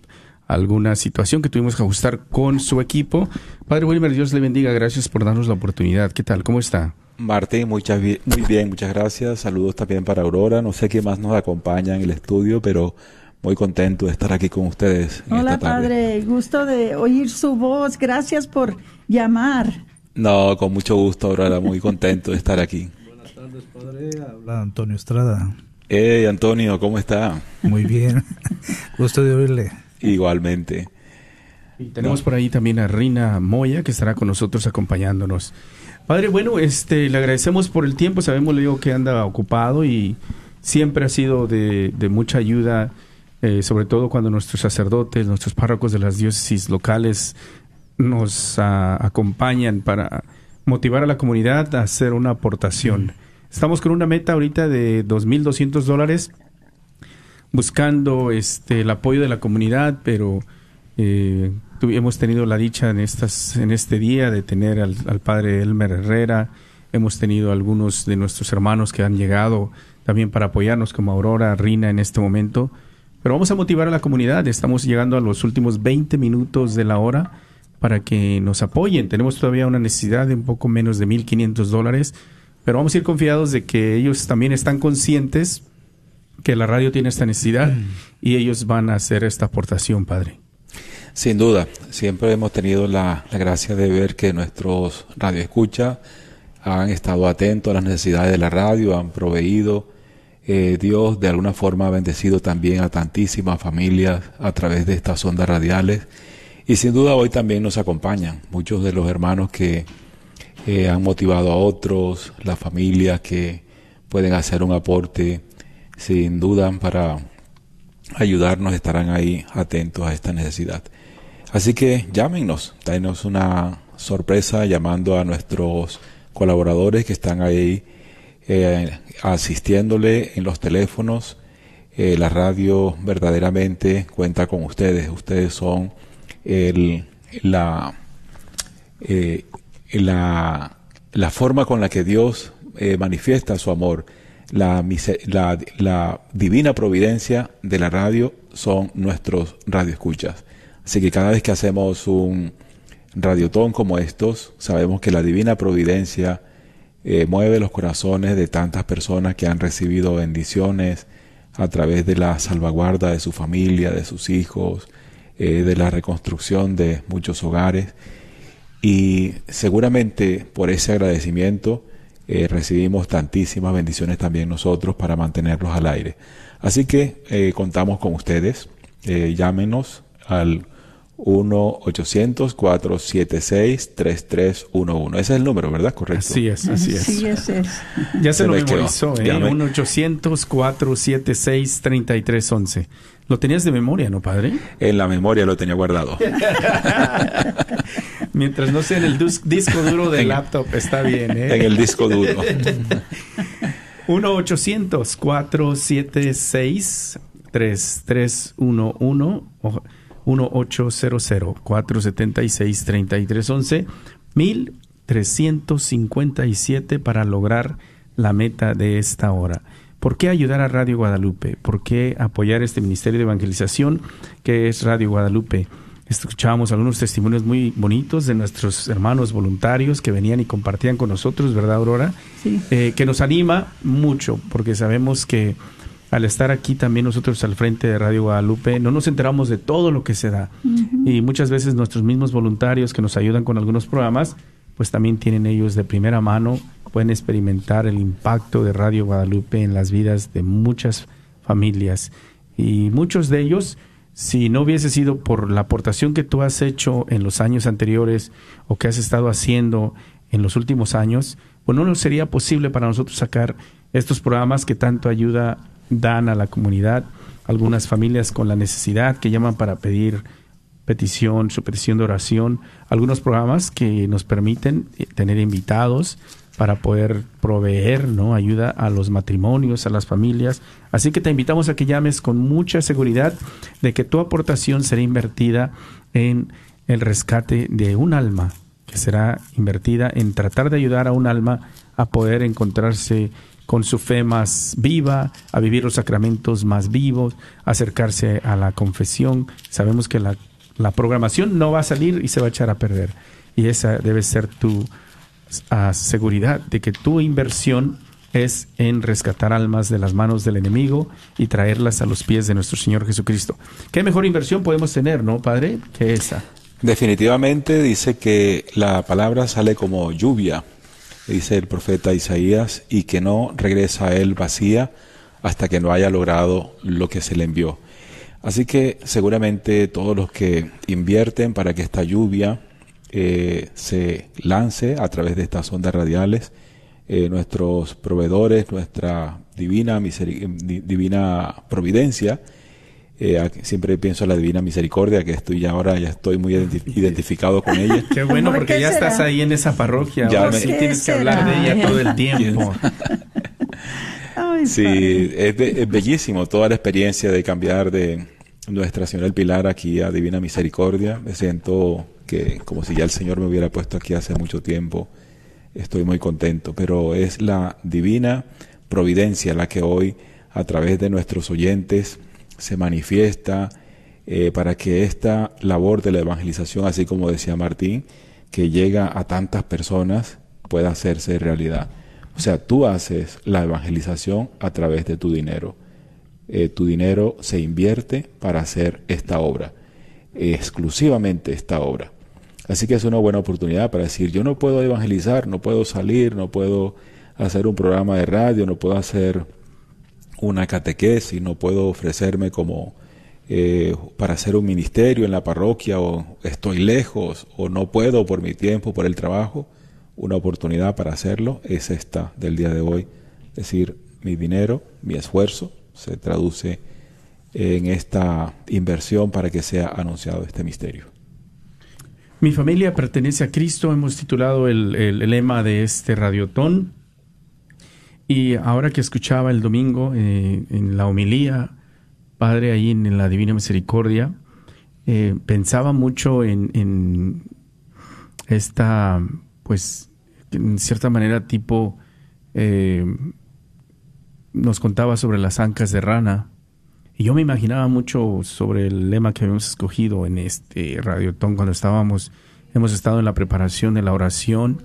alguna situación que tuvimos que ajustar con su equipo. Padre Wilmer, Dios le bendiga. Gracias por darnos la oportunidad. ¿Qué tal? ¿Cómo está? Martín, muchas, muy bien, muchas gracias. Saludos también para Aurora. No sé quién más nos acompaña en el estudio, pero muy contento de estar aquí con ustedes. en Hola esta tarde. Padre, gusto de oír su voz. Gracias por llamar. No, con mucho gusto, Aurora. Muy contento de estar aquí. Buenas tardes, padre. Habla Antonio Estrada. Hey, Antonio, ¿cómo está? Muy bien. [LAUGHS] Gusto de oírle. Igualmente. Y tenemos por ahí también a Rina Moya, que estará con nosotros acompañándonos. Padre, bueno, este, le agradecemos por el tiempo. Sabemos, le digo, que anda ocupado y siempre ha sido de, de mucha ayuda, eh, sobre todo cuando nuestros sacerdotes, nuestros párrocos de las diócesis locales nos acompañan para motivar a la comunidad a hacer una aportación. Estamos con una meta ahorita de 2.200 dólares buscando este el apoyo de la comunidad, pero eh, hemos tenido la dicha en estas en este día de tener al, al padre Elmer Herrera, hemos tenido algunos de nuestros hermanos que han llegado también para apoyarnos como Aurora, Rina en este momento, pero vamos a motivar a la comunidad, estamos llegando a los últimos 20 minutos de la hora para que nos apoyen, tenemos todavía una necesidad de un poco menos de 1.500 dólares, pero vamos a ir confiados de que ellos también están conscientes que la radio tiene esta necesidad y ellos van a hacer esta aportación, Padre. Sin duda, siempre hemos tenido la, la gracia de ver que nuestros radioescuchas han estado atentos a las necesidades de la radio, han proveído. Eh, Dios de alguna forma ha bendecido también a tantísimas familias a través de estas ondas radiales. Y sin duda hoy también nos acompañan muchos de los hermanos que eh, han motivado a otros, las familias que pueden hacer un aporte sin duda para ayudarnos, estarán ahí atentos a esta necesidad. Así que llámenos, denos una sorpresa llamando a nuestros colaboradores que están ahí eh, asistiéndole en los teléfonos. Eh, la radio verdaderamente cuenta con ustedes. Ustedes son el, la, la, la forma con la que Dios eh, manifiesta su amor. La, la, la divina providencia de la radio son nuestros radioescuchas. Así que cada vez que hacemos un radiotón como estos, sabemos que la divina providencia eh, mueve los corazones de tantas personas que han recibido bendiciones a través de la salvaguarda de su familia, de sus hijos, eh, de la reconstrucción de muchos hogares. Y seguramente por ese agradecimiento eh, recibimos tantísimas bendiciones también nosotros para mantenerlos al aire. Así que eh, contamos con ustedes. Eh, llámenos al 1-800-476-3311. Ese es el número, ¿verdad? Correcto. Así es, así es. Sí, es. Ya se, Se lo memorizó, ¿eh? Ya me- 1-800-476-3311. Lo tenías de memoria, ¿no, padre? En la memoria lo tenía guardado. [LAUGHS] Mientras no sea en el disco duro del laptop, está bien, ¿eh? En el disco duro. 1-800-476-3311 o 1-800-476-3311 1357 para lograr la meta de esta hora. ¿Por qué ayudar a Radio Guadalupe? ¿Por qué apoyar este ministerio de evangelización que es Radio Guadalupe? Escuchábamos algunos testimonios muy bonitos de nuestros hermanos voluntarios que venían y compartían con nosotros, ¿verdad, Aurora? Sí. Eh, que nos anima mucho, porque sabemos que al estar aquí también nosotros al frente de Radio Guadalupe, no nos enteramos de todo lo que se da. Y muchas veces nuestros mismos voluntarios que nos ayudan con algunos programas, pues también tienen ellos de primera mano, pueden experimentar el impacto de Radio Guadalupe en las vidas de muchas familias. Y muchos de ellos, si no hubiese sido por la aportación que tú has hecho en los años anteriores o que has estado haciendo en los últimos años, pues no sería posible para nosotros sacar estos programas que tanto ayuda dan a la comunidad, algunas familias con la necesidad que llaman para pedir petición, su petición de oración, algunos programas que nos permiten eh, tener invitados para poder proveer ¿no? ayuda a los matrimonios, a las familias. Así que te invitamos a que llames con mucha seguridad de que tu aportación será invertida en el rescate de un alma, que será invertida en tratar de ayudar a un alma a poder encontrarse con su fe más viva, a vivir los sacramentos más vivos, acercarse a la confesión. Sabemos que la, la programación no va a salir y se va a echar a perder. Y esa debe ser tu ah, seguridad de que tu inversión es en rescatar almas de las manos del enemigo y traerlas a los pies de nuestro Señor Jesucristo. ¿Qué mejor inversión podemos tener, no, Padre, que esa? Definitivamente dice que la palabra sale como lluvia, dice el profeta Isaías, y que no regresa a él vacía hasta que no haya logrado lo que se le envió. Así que seguramente todos los que invierten para que esta lluvia eh, se lance a través de estas ondas radiales, eh, nuestros proveedores, nuestra divina, di- divina providencia, eh, aquí siempre pienso en la divina misericordia, que estoy ya ahora ya estoy muy identi- [LAUGHS] identificado con ella. Qué bueno, ¿Por porque qué ya será? estás ahí en esa parroquia. Ya ahora me- sí ¿Por qué tienes que hablar de ella todo el tiempo. [LAUGHS] Ay, Sí, es, be- es bellísimo toda la experiencia de cambiar de Nuestra Señora del Pilar aquí a Divina Misericordia. Me siento como si ya el Señor me hubiera puesto aquí hace mucho tiempo. Estoy muy contento, pero es la divina providencia la que hoy a través de nuestros oyentes se manifiesta eh, para que esta labor de la evangelización, así como decía Martín, que llega a tantas personas, pueda hacerse realidad. O sea, tú haces la evangelización a través de tu dinero. Eh, tu dinero se invierte para hacer esta obra, exclusivamente esta obra. Así que es una buena oportunidad para decir, yo no puedo evangelizar, no puedo salir, no puedo hacer un programa de radio, no puedo hacer una catequesis, no puedo ofrecerme como eh, para hacer un ministerio en la parroquia o estoy lejos o no puedo por mi tiempo, por el trabajo. Una oportunidad para hacerlo es esta del día de hoy. Es decir, mi dinero, mi esfuerzo se traduce en esta inversión para que sea anunciado este misterio. Mi familia pertenece a Cristo, hemos titulado el, el- lema de este radiotón. Y ahora que escuchaba el domingo eh, en la homilía, Padre, ahí en, la Divina Misericordia, eh, pensaba mucho en, en esta, pues, en cierta manera, tipo, eh, nos contaba sobre las ancas de rana. Y yo me imaginaba mucho sobre el lema que habíamos escogido en este radiotón cuando estábamos, hemos estado en la preparación de la oración,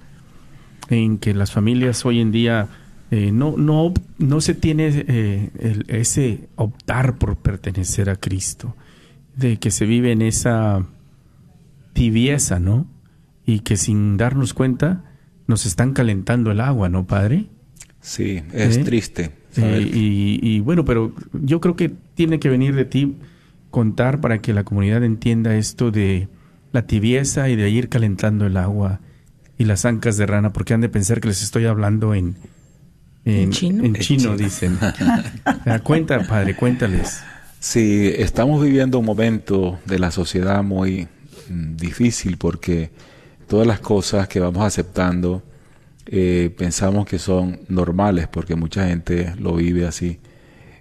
en que las familias hoy en día eh, no, no, no se tiene eh, el- ese optar por pertenecer a Cristo, de que se vive en esa tibieza, ¿no? Y que sin darnos cuenta nos están calentando el agua, ¿no, Padre? Sí, es ¿Eh? triste. Eh, y, y bueno, pero yo creo que tiene que venir de ti contar para que la comunidad entienda esto de la tibieza y de ir calentando el agua y las ancas de rana, porque han de pensar que les estoy hablando en, en, chino? en chino, dicen. [LAUGHS] Cuenta, padre, cuéntales. Sí, estamos viviendo un momento de la sociedad muy mm, difícil porque todas las cosas que vamos aceptando eh, pensamos que son normales porque mucha gente lo vive así.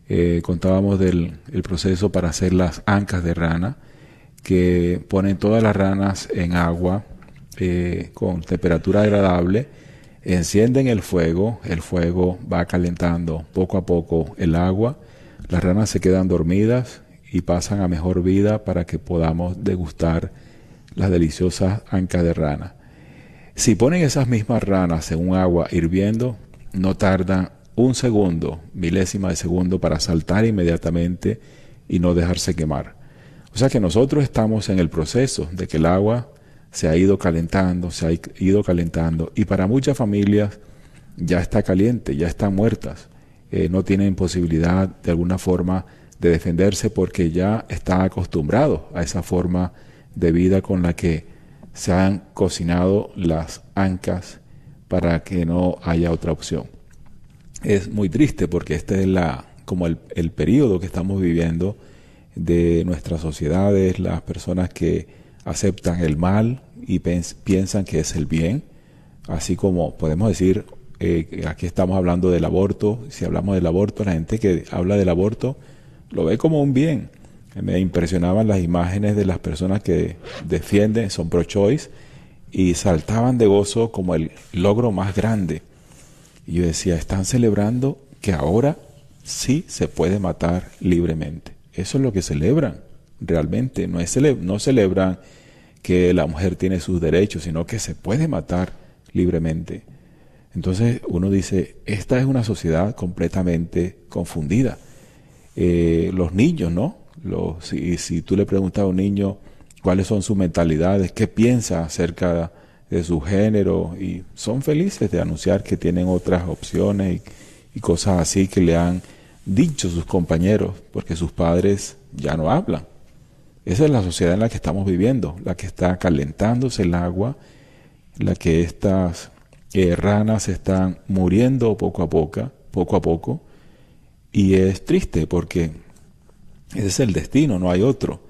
Eh, contábamos del el proceso para hacer las ancas de rana, que ponen todas las ranas en agua eh, con temperatura agradable, encienden el fuego, el fuego va calentando poco a poco el agua, las ranas se quedan dormidas y pasan a mejor vida para que podamos degustar las deliciosas ancas de rana. Si ponen esas mismas ranas en un agua hirviendo, no tardan un segundo, milésima de segundo para saltar inmediatamente y no dejarse quemar. O sea que nosotros estamos en el proceso de que el agua se ha ido calentando, se ha ido calentando y para muchas familias ya está caliente, ya están muertas, eh, no tienen posibilidad de alguna forma de defenderse porque ya están acostumbrados a esa forma de vida con la que se han cocinado las ancas para que no haya otra opción. Es muy triste porque este es la, como el, el periodo que estamos viviendo de nuestras sociedades, las personas que aceptan el mal y piensan que es el bien, así como podemos decir, eh, aquí estamos hablando del aborto, si hablamos del aborto, la gente que habla del aborto lo ve como un bien. Me impresionaban las imágenes de las personas que defienden, son pro-choice, y saltaban de gozo como el logro más grande. Y yo decía, están celebrando que ahora sí se puede matar libremente. Eso es lo que celebran realmente. No, es cele- no celebran que la mujer tiene sus derechos, sino que se puede matar libremente. Entonces uno dice, esta es una sociedad completamente confundida. Eh, los niños, ¿no? Los, si, si tú le preguntas a un niño cuáles son sus mentalidades, qué piensa acerca de su género, y son felices de anunciar que tienen otras opciones y, cosas así que le han dicho sus compañeros, porque sus padres ya no hablan. Esa es la sociedad en la que estamos viviendo, la que está calentándose el agua, la que estas ranas están muriendo poco a poco, poco a poco, y es triste porque ese es el destino, no hay otro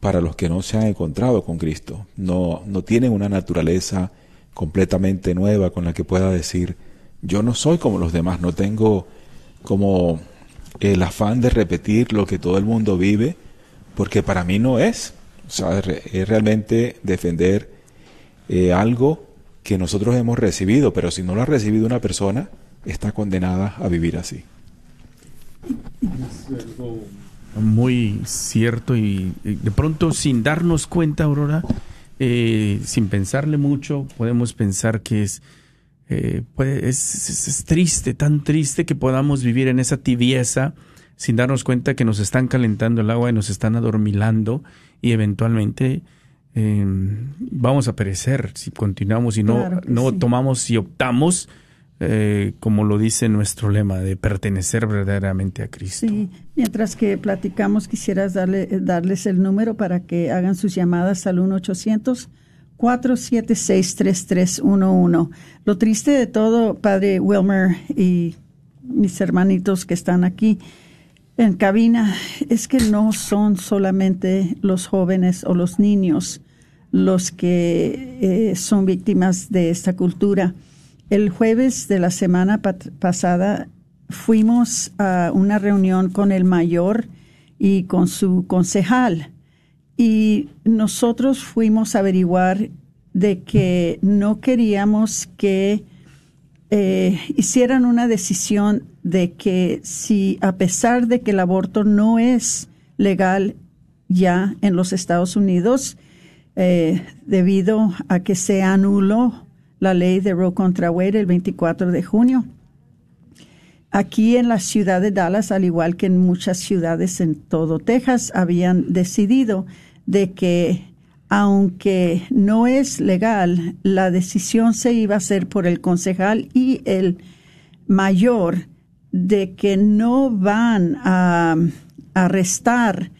para los que no se han encontrado con Cristo. No, no tienen una naturaleza completamente nueva con la que pueda decir, yo no soy como los demás, no tengo como el afán de repetir lo que todo el mundo vive, porque para mí no es. O sea, es re- es realmente defender eh, algo que nosotros hemos recibido, pero si no lo ha recibido una persona, está condenada a vivir así. Muy cierto y, y de pronto sin darnos cuenta, Aurora, eh, sin pensarle mucho, podemos pensar que es, eh, es, triste, tan triste que podamos vivir en esa tibieza sin darnos cuenta que nos están calentando el agua y nos están adormilando y eventualmente eh, vamos a perecer si continuamos y no, Claro no sí. tomamos y optamos, eh, como lo dice nuestro lema, de pertenecer verdaderamente a Cristo. Mientras que platicamos, quisieras darle, darles el número para que hagan sus llamadas al 1-800-476-3311. Lo triste de todo, Padre Wilmer y mis hermanitos que están aquí en cabina, es que no son solamente los jóvenes o los niños los que eh, son víctimas de esta cultura. El jueves de la semana pasada fuimos a una reunión con el mayor y con su concejal. Y nosotros fuimos a averiguar de que no queríamos que eh, hicieran una decisión de que si a pesar de que el aborto no es legal ya en los Estados Unidos, eh, debido a que se anuló la ley de Roe contra Wade el 24 de junio. Aquí en la ciudad de Dallas, al igual que en muchas ciudades en todo Texas, habían decidido de que aunque no es legal, la decisión se iba a hacer por el concejal y el mayor de que no van a arrestar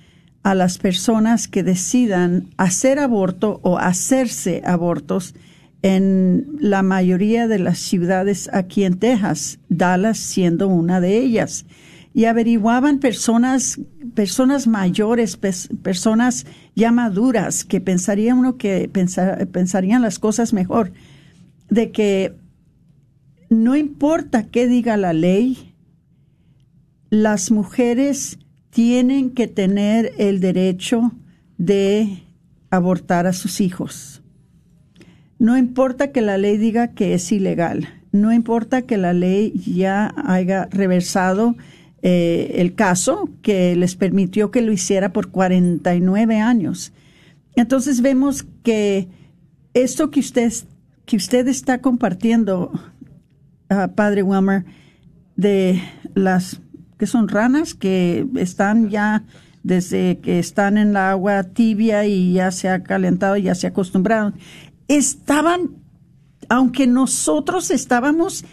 a las personas que decidan hacer aborto o hacerse abortos en la mayoría de las ciudades aquí en Texas, Dallas siendo una de ellas. Y averiguaban personas, personas mayores, personas ya maduras, que pensaría uno que pensarían las cosas mejor, de que no importa qué diga la ley, las mujeres tienen que tener el derecho de abortar a sus hijos. No importa que la ley diga que es ilegal, no importa que la ley ya haya reversado eh, el caso que les permitió que lo hiciera por 49 años. Entonces vemos que esto que usted, que usted está compartiendo, uh, Padre Wilmer, de las que son ranas que están ya desde que están en la agua tibia y ya se ha calentado, ya se acostumbraron, estaban, aunque nosotros estábamos,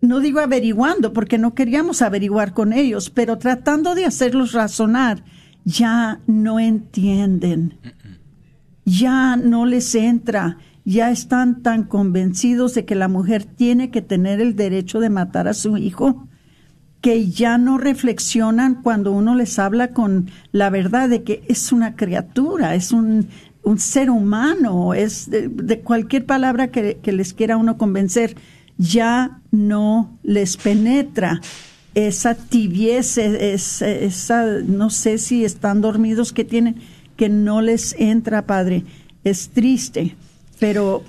no digo averiguando, porque no queríamos averiguar con ellos, pero tratando de hacerlos razonar, ya no entienden, ya no les entra, ya están tan convencidos de que la mujer tiene que tener el derecho de matar a su hijo que ya no reflexionan cuando uno les habla con la verdad de que es una criatura, es un, ser humano, es de, cualquier palabra que, les quiera uno convencer, ya no les penetra esa tibieza, esa, no sé si están dormidos que tienen, que no les entra, Padre. Es triste, pero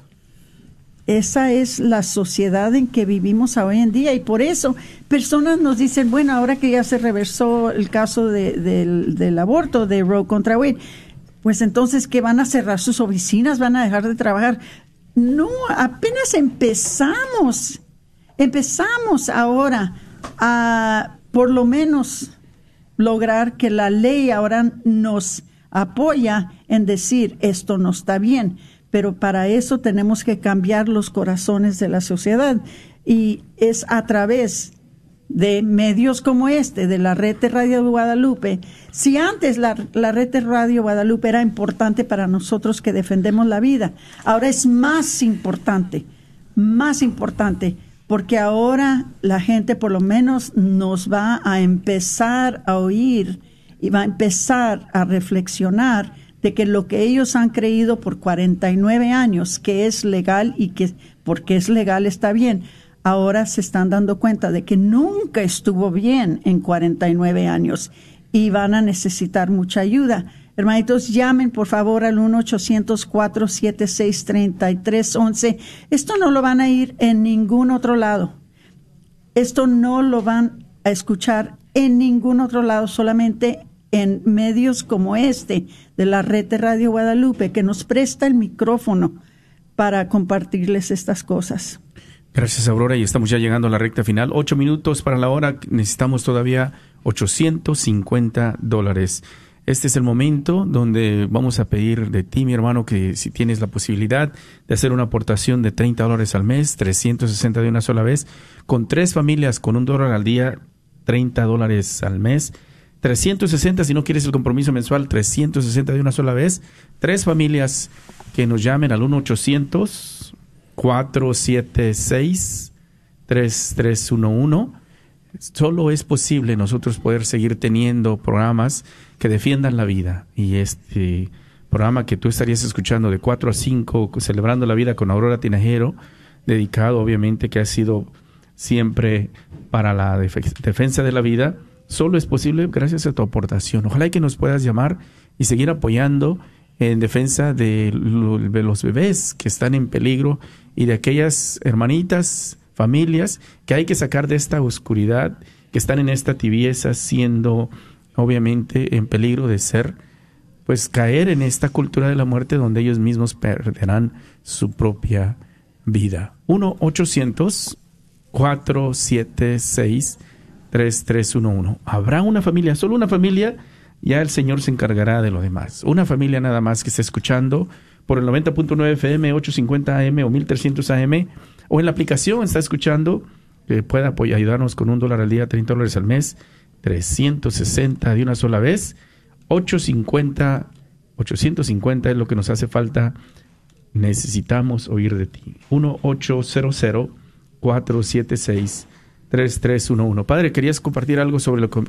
esa es la sociedad en que vivimos hoy en día y por eso personas nos dicen, bueno, ahora que ya se reversó el caso del, aborto de Roe contra Wade, pues entonces que van a cerrar sus oficinas, van a dejar de trabajar. No, apenas empezamos, empezamos ahora a por lo menos lograr que la ley ahora nos apoya en decir esto no está bien. Pero para eso tenemos que cambiar los corazones de la sociedad. Y es a través de medios como este, de la red de Radio Guadalupe. Si antes la, la, red de Radio Guadalupe era importante para nosotros que defendemos la vida, ahora es más importante, más importante, porque ahora la gente por lo menos nos va a empezar a oír y va a empezar a reflexionar de que lo que ellos han creído por 49 años que es legal y que porque es legal está bien, ahora se están dando cuenta de que nunca estuvo bien en 49 años y van a necesitar mucha ayuda. Hermanitos, llamen por favor al 1-800-476-3311. Esto no lo van a ir en ningún otro lado. Esto no lo van a escuchar en ningún otro lado, solamente en medios como este de la red de Radio Guadalupe, que nos presta el micrófono para compartirles estas cosas. Gracias, Aurora, y estamos ya llegando a la recta final. Ocho minutos para la hora, necesitamos todavía 850 dólares. Este es el momento donde vamos a pedir de ti, mi hermano, que si tienes la posibilidad de hacer una aportación de 30 dólares al mes, 360 de una sola vez, con tres familias, con un dólar al día, 30 dólares al mes, 360 si no quieres el compromiso mensual, 360 de una sola vez. Tres familias que nos llamen al 1-800-476-3311. Solo es posible nosotros poder seguir teniendo programas que defiendan la vida. Y este programa que tú estarías escuchando de 4 a 5, celebrando la vida con Aurora Tinajero, dedicado obviamente que ha sido siempre para la defensa de la vida solo es posible gracias a tu aportación. Ojalá que nos puedas llamar y seguir apoyando en defensa de, los bebés que están en peligro y de aquellas hermanitas, familias que hay que sacar de esta oscuridad, que están en esta tibieza, siendo obviamente en peligro de ser, pues caer en esta cultura de la muerte donde ellos mismos perderán su propia vida. 1-800-476 3311. Habrá una familia, solo una familia, ya el Señor se encargará de lo demás. Una familia nada más que esté escuchando por el 90.9 FM, 850 AM o 1300 AM, o en la aplicación está escuchando, que pueda ayudarnos con un dólar al día, 30 dólares al mes, 360 de una sola vez, 850, 850 es lo que nos hace falta. Necesitamos oír de ti. 1-800-476-3311. Padre, ¿querías compartir algo sobre lo que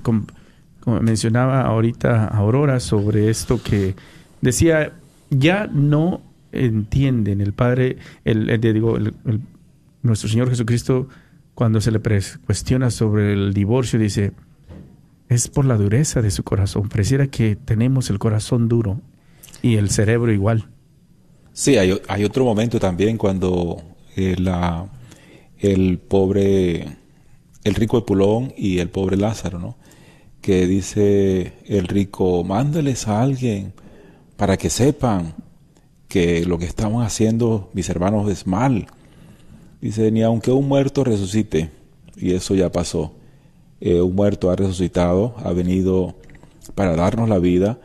como mencionaba ahorita Aurora, sobre esto que decía, ya no entienden el Padre, el, digo, nuestro Señor Jesucristo, cuando se le cuestiona sobre el divorcio, dice, es por la dureza de su corazón. Pareciera que tenemos el corazón duro y el cerebro igual. Sí, hay, hay otro momento también cuando eh, la, el pobre, el rico Epulón y el pobre Lázaro, ¿no? Que dice el rico, mándales a alguien para que sepan que lo que estamos haciendo, mis hermanos, es mal. Dice, ni aunque un muerto resucite, y eso ya pasó, eh, un muerto ha resucitado, ha venido para darnos la vida,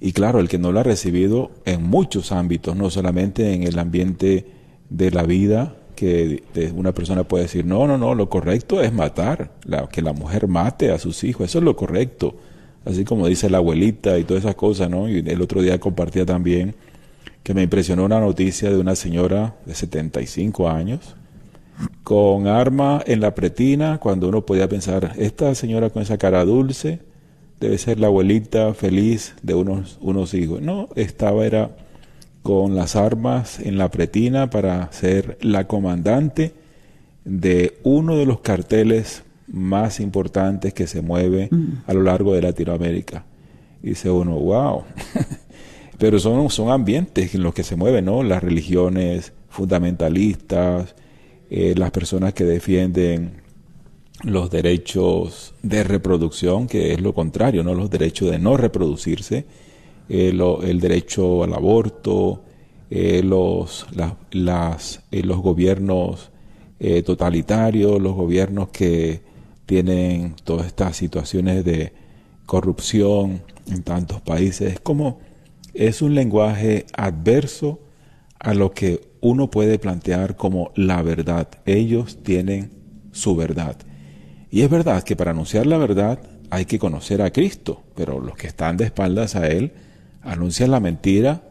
y claro, el que no lo ha recibido en muchos ámbitos, no solamente en el ambiente de la vida, que una persona puede decir, no, no, no, lo correcto es matar, que la mujer mate a sus hijos, eso es lo correcto, así como dice la abuelita y todas esas cosas, ¿no? Y el otro día compartía también que me impresionó una noticia de una señora de 75 años con arma en la pretina cuando uno podía pensar, esta señora con esa cara dulce debe ser la abuelita feliz de unos, unos hijos. No, estaba era con las armas en la pretina para ser la comandante de uno de los carteles más importantes que se mueve mm. a lo largo de Latinoamérica. dice uno, wow. [LAUGHS] Pero son, son ambientes en los que se mueven, ¿no? Las religiones fundamentalistas, eh, las personas que defienden los derechos de reproducción, que es lo contrario, ¿no? Los derechos de no reproducirse, eh, el derecho al aborto, eh, los, las, los gobiernos totalitarios, los gobiernos que tienen todas estas situaciones de corrupción en tantos países. como es un lenguaje adverso a lo que uno puede plantear como la verdad. Ellos tienen su verdad. Y es verdad que para anunciar la verdad hay que conocer a Cristo, pero los que están de espaldas a Él anuncian la mentira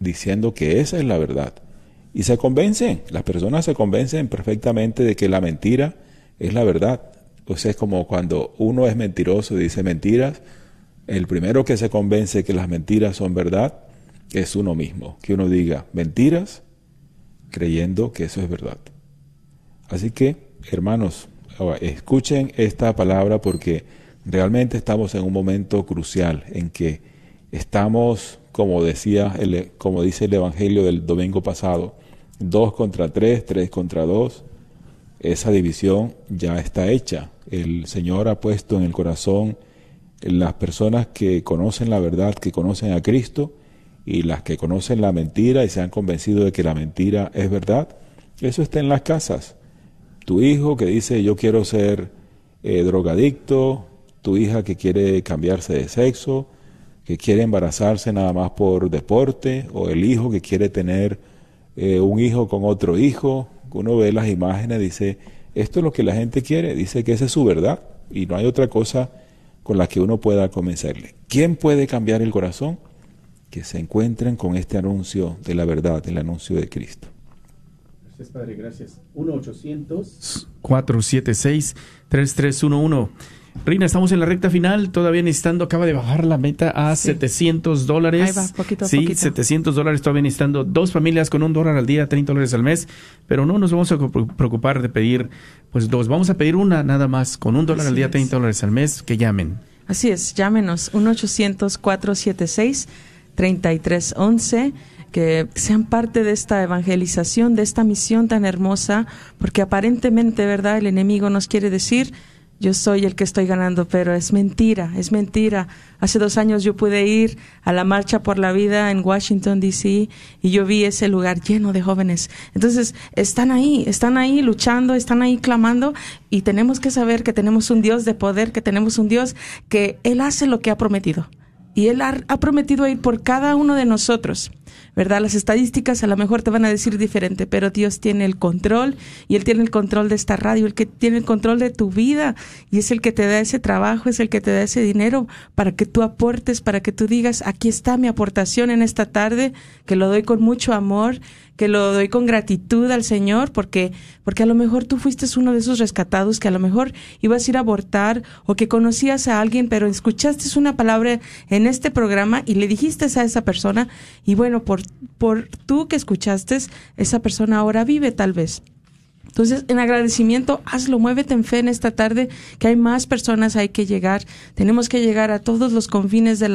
diciendo que esa es la verdad. Y se convencen, las personas se convencen perfectamente de que la mentira es la verdad. Pues es como cuando uno es mentiroso y dice mentiras, el primero que se convence que las mentiras son verdad es uno mismo. Que uno diga mentiras creyendo que eso es verdad. Así que, hermanos, escuchen esta palabra porque realmente estamos en un momento crucial en que estamos, como decía, el, como dice el Evangelio del domingo pasado, dos contra tres, tres contra dos. Esa división ya está hecha. El Señor ha puesto en el corazón las personas que conocen la verdad, que conocen a Cristo, y las que conocen la mentira y se han convencido de que la mentira es verdad, eso está en las casas. Tu hijo que dice yo quiero ser eh, drogadicto, tu hija que quiere cambiarse de sexo, que quiere embarazarse nada más por deporte, o el hijo que quiere tener eh, un hijo con otro hijo. Uno ve las imágenes, dice, esto es lo que la gente quiere, dice que esa es su verdad y no hay otra cosa con la que uno pueda convencerle. ¿Quién puede cambiar el corazón? Que se encuentren con este anuncio de la verdad, el anuncio de Cristo. Gracias, Padre, gracias. 1-800-476-3311. Reina, estamos en la recta final, todavía necesitando, acaba de bajar la meta a 700 dólares. Ahí va, poquito a sí, 700 dólares, todavía necesitando dos familias con un dólar al día, 30 dólares al mes, pero no nos vamos a preocupar de pedir pues dos, vamos a pedir una nada más, con un dólar al día, 30 dólares al mes, que llamen. Así es, llámenos, 1-800-476-3311 que sean parte de esta evangelización, de esta misión tan hermosa, porque aparentemente, ¿verdad? El enemigo nos quiere decir, yo soy el que estoy ganando, pero es mentira, es mentira. Hace dos años yo pude ir a la marcha por la vida en Washington, D.C. y yo vi ese lugar lleno de jóvenes. Entonces, están ahí, están ahí luchando, están ahí clamando y tenemos que saber que tenemos un Dios de poder, que tenemos un Dios que Él hace lo que ha prometido. Y Él ha, prometido ir por cada uno de nosotros. ¿Verdad? Las estadísticas a lo mejor te van a decir diferente, pero Dios tiene el control y Él tiene el control de esta radio, el que tiene el control de tu vida y es el que te da ese trabajo, es el que te da ese dinero para que tú aportes, para que tú digas, aquí está mi aportación en esta tarde, que lo doy con mucho amor que lo doy con gratitud al Señor porque porque a lo mejor tú fuiste uno de esos rescatados que a lo mejor ibas a ir a abortar o que conocías a alguien pero escuchaste una palabra en este programa y le dijiste a esa persona y bueno por por tú que escuchaste esa persona ahora vive tal vez. Entonces, en agradecimiento, hazlo, muévete en fe en esta tarde, que hay más personas, hay que llegar, tenemos que llegar a todos los confines de la